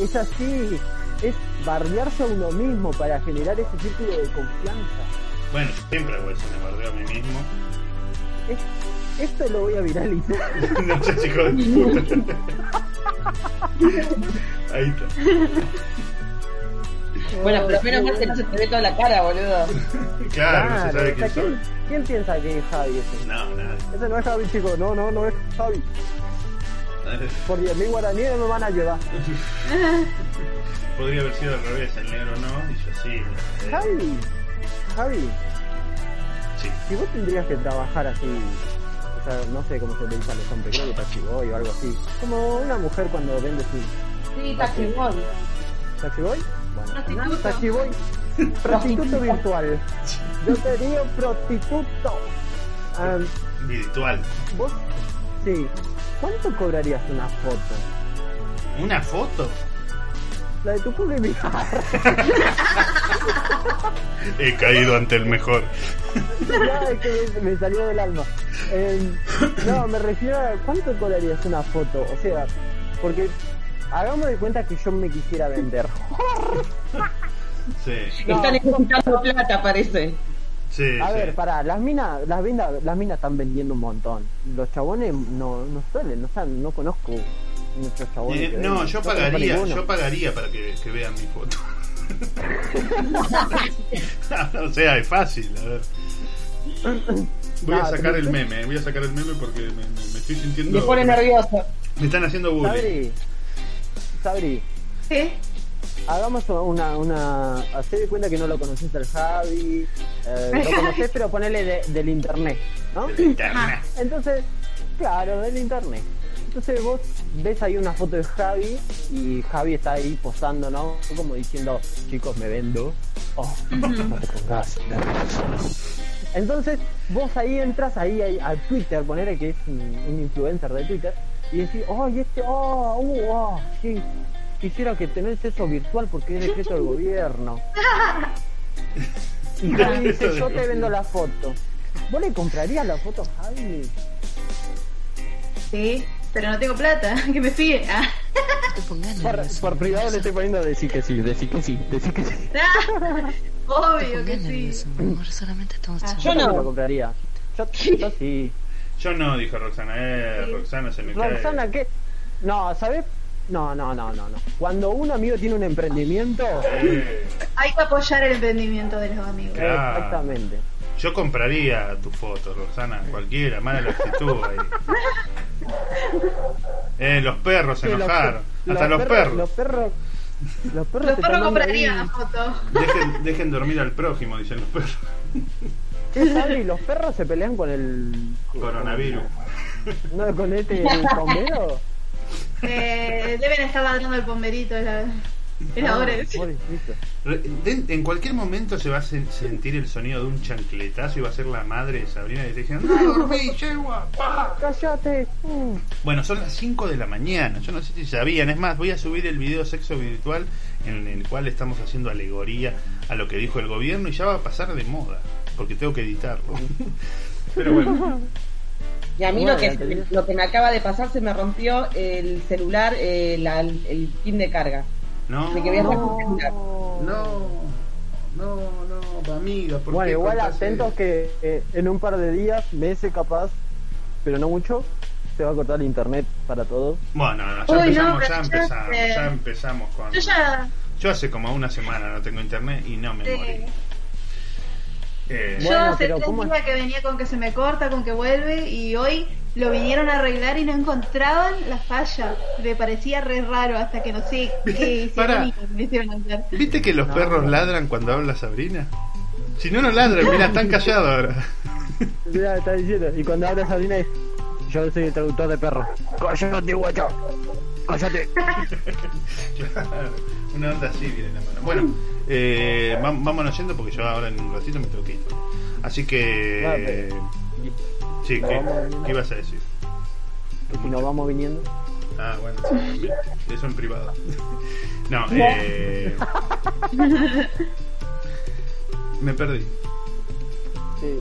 es así, es bardearse a uno mismo para generar ese círculo de confianza. Bueno, siempre hago eso, me bardeo a mí mismo. Es- Esto lo voy a viralizar. no sé, hijo de puta. *laughs* Ahí está. Bueno, pero menos mal que no se te ve toda la cara, boludo. *laughs* Claro, no se sabe quién soy. ¿quién, quién piensa que es Javi ese? No, nada. Ese no es Javi, chicos. No, no, no es Javi. *laughs* Por 10.000 guaraníes me van a llevar. *laughs* Podría haber sido al revés, el negro no, y yo sí. eh, Javi, Javi, Sí. si vos tendrías que trabajar así, o sea, no sé cómo se le dice a los hombres, creo que taxi boy o algo así, como una mujer cuando vende su Sí, taxi boy. Bueno, Prostituto. boy, *laughs* prostituto virtual. Yo te digo prostituto. Virtual. vos, sí, ¿cuánto cobrarías una foto? ¿Una foto? La de tu culo y mi He caído ante el mejor. Ya, es que me, me salió del alma. Eh, no, me refiero a cuánto cobrarías una foto. O sea, porque hagamos de cuenta que yo me quisiera vender. Sí, No, Está necesitando plata, parece. sí. A sí. ver, para las minas, las minas, las minas están vendiendo un montón. Los chabones no, no suelen, no, saben, no conozco muchos chabones. Eh, que no, venden. yo pagaría, yo pagaría para que, que vean mi foto. *laughs* o sea, es fácil, a ver. Voy a sacar el meme, voy a sacar el meme porque me, me- me estoy sintiendo. Me pone nervioso. Me están haciendo bullying. Sabri, ¿Qué? hagamos una, una, hacé de cuenta que no lo conoces al Javi, eh, lo conoces pero ponele de- del internet, ¿no? Internet. Entonces, claro, del internet. Entonces vos ves ahí una foto de Javi y Javi está ahí posando, ¿no? Como diciendo, chicos, me vendo. Oh, no te pongas. Entonces vos ahí entras ahí, ahí a Twitter, ponerle que es un, un influencer de Twitter, y decís, oh, y este, oh, uh, oh, sí, quisiera que tenés eso virtual porque es decreto del gobierno. Y Javi dice, yo te vendo la foto. ¿Vos le comprarías la foto a Javi? Sí, pero no tengo plata. *laughs* Que me sigue. Ah. Por, por privado le estoy poniendo decir que sí, decir que sí, decir que sí. Te *laughs* Obvio que sí. amor. Solamente Ah. Yo no. lo compraría. Yo, yo sí. Yo no, dijo Roxana. Eh, Roxana se me Roxana, cae. ¿qué? No, ¿sabes? No, no, no, no, no. Cuando un amigo tiene un emprendimiento, Eh, Hay que apoyar el emprendimiento de los amigos. Claro. exactamente. yo compraría tu foto, Roxana. Cualquiera, mala la actitud ahí. *laughs* Eh, los perros se Sí, enojaron. Hasta los perros. Los perros. Los perros, Los perros comprarían la foto. Dejen, dejen dormir al prójimo, dicen los perros. *laughs* ¿Qué sabe? Los perros se pelean con el. Coronavirus. No, con este bombero. Eh, deben estar ladrando el hora de. Re- de- En cualquier momento se va a sen- sentir el sonido de un chancletazo y va a ser la madre de Sabrina y diciendo, ¡No dormí, yegua! pa". ¡Cállate! Mm. Bueno, son las 5 de la mañana. Yo no sé si sabían. Es más, voy a subir el video sexo virtual en el cual estamos haciendo alegoría a lo que dijo el gobierno y ya va a pasar de moda. Porque tengo que editarlo. *laughs* Pero bueno, Y a mí Bueno, lo, que, lo que me acaba de pasar se me rompió el celular, eh, la- el pin de carga. no. De que voy a No. No, no, no, amiga. ¿por Bueno, qué igual atentos eso? que eh, en un par de días, meses capaz, pero no mucho, se va a cortar el internet para todos. Bueno, no, ya Uy, empezamos, no, ya pero ya empezamos, ya empezamos con. Yo ya. Yo hace como una semana no tengo internet y no me eh, morí. Eh, Yo Bueno, hace tres días que venía con que se me corta, con que vuelve, y hoy lo vinieron a arreglar y no encontraban la falla. Me parecía re raro hasta que no sé qué hicieron y me hicieron hacer. ¿Viste que los No, perros no. ladran cuando habla Sabrina? Si no, no ladran, mira, están callados ahora. *laughs* Ya está diciendo. Y cuando habla Sabrina es, yo soy el traductor de perros. Cállate, guacho. Cállate. *laughs* Claro, Una onda así viene en la mano. Bueno, eh, vámonos yendo porque yo ahora en un ratito me tengo que ir. Así que. Sí, No, ¿qué, vamos viendo. ¿qué ibas a decir? Que si nos vamos viniendo. Ah, bueno, sí, eso en privado. *laughs* No, eh. Me perdí. Sí.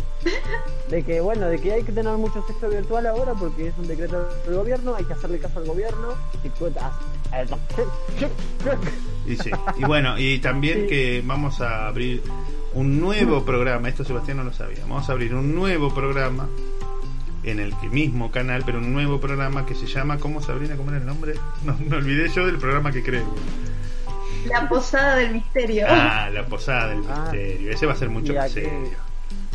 De que, bueno, de que hay que tener mucho sexo virtual ahora porque es un decreto del gobierno, hay que hacerle caso al gobierno. Y cuentas. Y sí. Y bueno, y también Sí. que vamos a abrir un nuevo programa. Esto Sebastián no lo sabía. Vamos a abrir un nuevo programa en el que mismo canal, pero un nuevo programa que se llama, ¿cómo Sabrina? ¿Cómo era el nombre? No, me olvidé yo del programa que creo. La posada del misterio. Ah, la posada del Ah. misterio. Ese va a ser mucho más serio.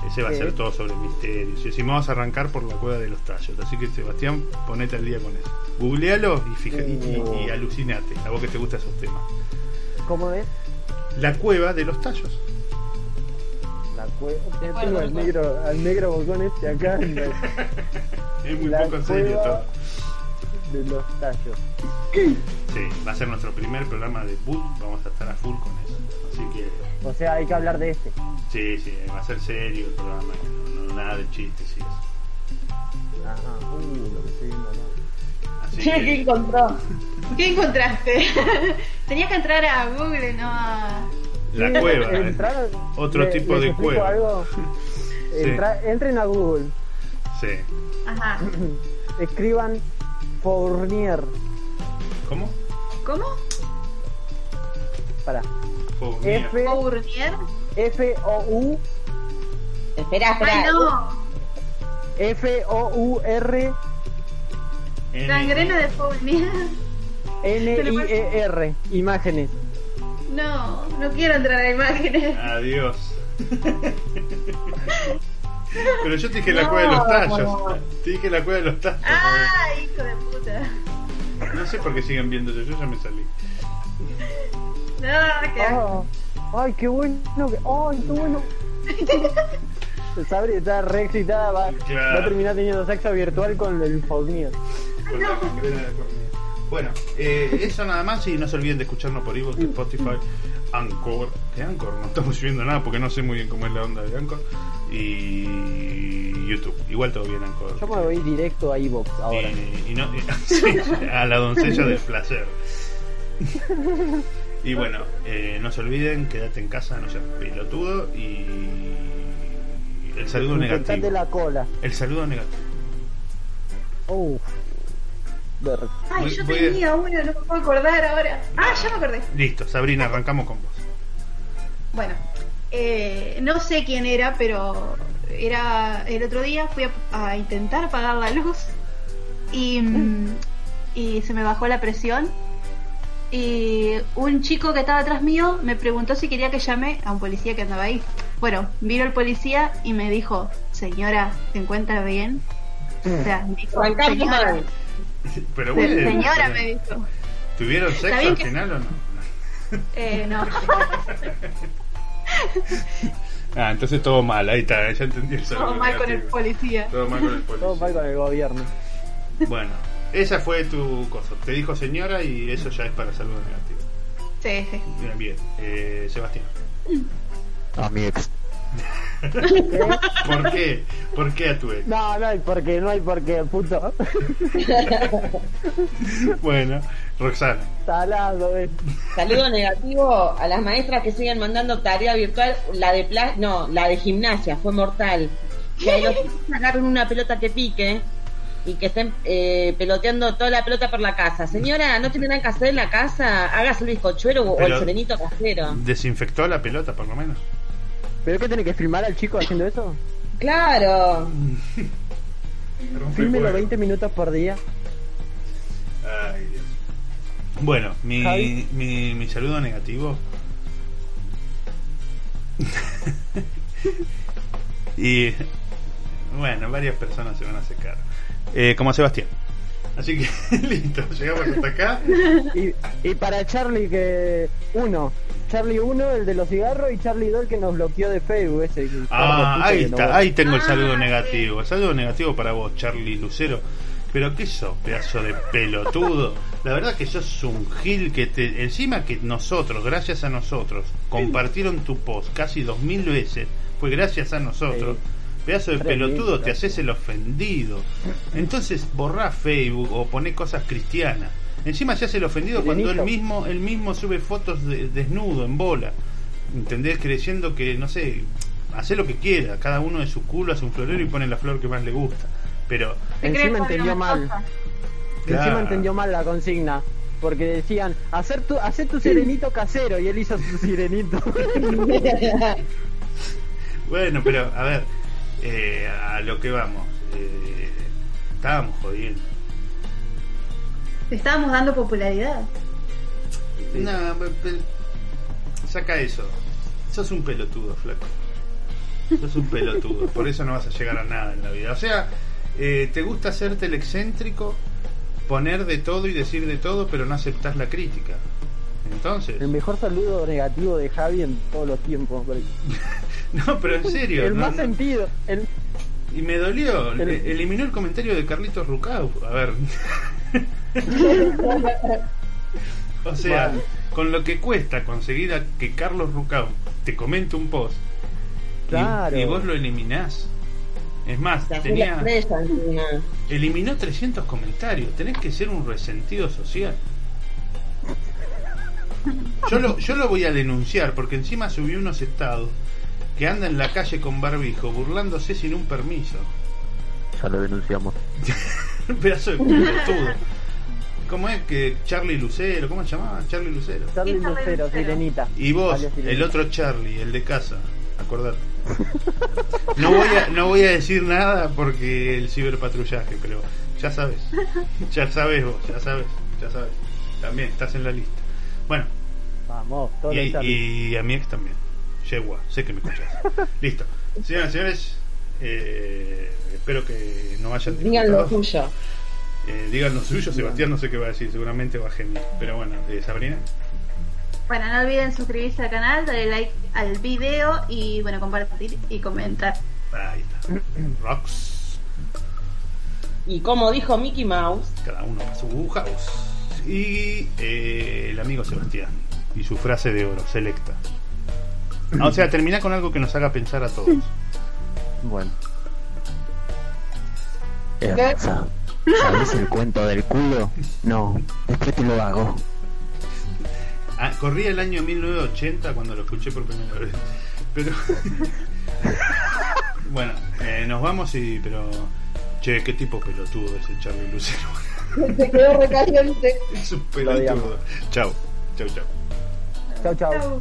Ese va a ser todo sobre el misterio. Y decimos, vamos a arrancar por la cueva de los tallos. Así que, Sebastián, ponete al día con eso. Googlealo y, fija, y, y- y alucinate. A vos que te gustan esos temas. ¿Cómo es? La cueva de los tallos. La cueva. Bueno, Tengo al negro, al negro bocón este acá. *laughs* en la- Es muy La poco serio cueva- todo. de los tallos. Sí, va a ser nuestro primer programa de boot. Vamos a estar a full con eso. Así que, O sea, hay que hablar de este. sí, sí, va a ser serio el programa. No, nada de chistes y eso. Ajá. Uh, lo que estoy viendo acá. Así ¿Qué que, encontró? ¿Qué encontraste? *laughs* Tenías que entrar a Google, no a... la cueva. ¿eh? entrar- Otro le- tipo de cueva. algo. *laughs* Sí. Entra- entren a Google, Sí. Ajá. *clears throat* escriban Fournier. ¿Cómo? ¿Cómo? Para. Fournier. F Fournier. F O U Espera, espera. Ay, no. F O U R N- Gangrena de Fournier. N I E R. Imágenes. No, no quiero entrar a imágenes. Adiós. *laughs* Pero yo te dije la cueva de los tallos. Te dije la cueva de los tallos. ¡Ah, hijo de puta! No sé por qué siguen viendo yo, yo ya me salí. Ah, ay, qué bueno. que- Ay, qué bueno. *laughs* Sabri está re excitada. Va, Claro. va a terminar teniendo sexo virtual con el. Con la Fournier. Bueno, eh, eso nada más y no se olviden de escucharnos por iVoox, Spotify, Anchor. De Anchor no estamos subiendo nada porque no sé muy bien cómo es la onda de Anchor. Y YouTube. Igual todo bien Anchor. Yo me voy directo a Evox ahora. Y, y no, y- *laughs* sí, a la doncella del placer. *laughs* Y bueno, eh, no se olviden, quédate en casa, no seas pelotudo y el saludo Infectate negativo. la cola. El saludo negativo. Uf. Ver- Ay, Voy- yo voy a- tenía uno, no me puedo acordar ahora. Ah, ya me acordé. Listo, Sabrina, arrancamos con vos. Bueno, eh, no sé quién era, pero era el otro día fui a, a intentar apagar la luz y, mm, y se me bajó la presión. Y un chico que estaba atrás mío me preguntó si quería que llame a un policía que andaba ahí. Bueno, vino el policía y me dijo, señora, ¿se encuentra bien? O sea, me dijo, señora. Pero bueno, señora me dijo. ¿tuvieron Está sexo bien al que- final o no? Eh, no. *laughs* Ah, entonces todo mal, ahí está, ya entendí Todo mal con el policía. Todo mal con el policía. Todo mal con el gobierno. Bueno, esa fue tu cosa. Te dijo señora y eso ya es para saludo negativo. Sí, sí. Bien, bien. Eh, Sebastián. A mi ex. ¿Por qué? ¿Por qué a tu ex? No, no hay por qué, no hay por qué, puto. Bueno, Roxana. Salado, eh. Saludo negativo a las maestras que siguen mandando tarea virtual. La de pla no, la de gimnasia fue mortal. Que los agarren una pelota que pique y que estén eh, peloteando toda la pelota por la casa. Señora, ¿no tiene nada que hacer en la casa? Hágase el bizcochuelo o el serenito casero. ¿Desinfectó la pelota por lo menos? ¿Pero qué tiene que filmar al chico haciendo eso? Claro. *laughs* Fílmelo 20 minutos por día. Ay, Dios. Bueno, mi, mi, mi saludo negativo. *laughs* y bueno, varias personas se van a secar. Eh, como Sebastián. Así que *laughs* listo, llegamos hasta acá. Y, y para Charlie que... Uno. Charlie 1, el de los cigarros, y Charlie 2, el que nos bloqueó de Facebook. Ese, Ah, ahí no- está, ahí tengo el saludo Ah, negativo. El saludo negativo para vos, Charlie Lucero. Pero qué sos, pedazo de pelotudo. La verdad que sos un gil que te. Encima que nosotros, gracias a nosotros, compartieron tu post casi dos mil veces. Fue gracias a nosotros. Pedazo de pelotudo, te haces el ofendido. Entonces borrá Facebook o poné cosas cristianas. Encima se hace el ofendido cuando él mismo, él mismo sube fotos de, desnudo, en bola. ¿Entendés? Creyendo que, no sé, hace lo que quiera. Cada uno de su culo hace un florero y pone la flor que más le gusta. Pero, Encima entendió mal. Claro. Encima entendió mal la consigna. Porque decían, hacer tu, hacer tu sirenito casero. Y él hizo su sirenito. *laughs* Bueno, pero a ver, eh, a lo que vamos. eh, estábamos jodiendo. Te estábamos dando popularidad. No, pe- pe- saca eso. Sos un pelotudo, flaco. Sos un pelotudo. *laughs* Por eso no vas a llegar a nada en la vida. O sea, eh, te gusta hacerte el excéntrico, poner de todo y decir de todo, pero no aceptás la crítica. Entonces, El mejor saludo negativo de Javi en todos los tiempos. *laughs* *laughs* no, pero en serio. El no- más no- sentido. El... Y me dolió. El- Eliminó el comentario de Carlitos Rucau. A ver. *laughs* o sea, con lo que cuesta conseguir a que Carlos Rucau te comente un post y- Claro. y, vos lo eliminás. Es más, tenía, eliminó 300 comentarios. Tenés que ser un resentido social. Yo lo, yo lo voy a denunciar porque encima subió unos estados que anda en la calle con barbijo burlándose sin un permiso. Ya lo denunciamos. *laughs* Un pedazo de pelotudo. ¿Cómo es que Charlie Lucero? ¿Cómo se llamaba? Charlie Lucero. Charlie Lucero. Sirenita. Y vos, el otro Charlie, el de casa. Acordate. *laughs* No voy a, no voy a decir nada porque el ciberpatrullaje, pero ya sabes. Ya sabes vos, ya sabes, ya sabes. También estás en la lista. Bueno, Vamos, todo y, y a mi ex también. Yegua, sé que me escuchas. *laughs* Listo. Señoras y señores, eh, espero que no vayan Digan lo tuyo. Eh, digan lo suyo, Sebastián no sé qué va a decir, seguramente va a gemir. Pero bueno, eh, Sabrina. Bueno, no olviden suscribirse al canal, darle like al video y bueno, compartir y comentar. Ahí está. *clears throat* Rocks. Y como dijo Mickey Mouse, Cada uno a su house. Y eh, el amigo Sebastián. Y su frase de oro, selecta. Ah, o sea, termina con algo que nos haga pensar a todos. Bueno. ¿Sabes el cuento del culo? No, después te lo hago. Ah, corría el año 1980 cuando lo escuché por primera vez. Pero. *laughs* bueno, eh, nos vamos y. Pero. Che, qué tipo pelotudo ese Charlie Lucero. se quedó recaliente. *laughs* es un pelotudo. Chau, chau, chau. Chau, chau. Chau.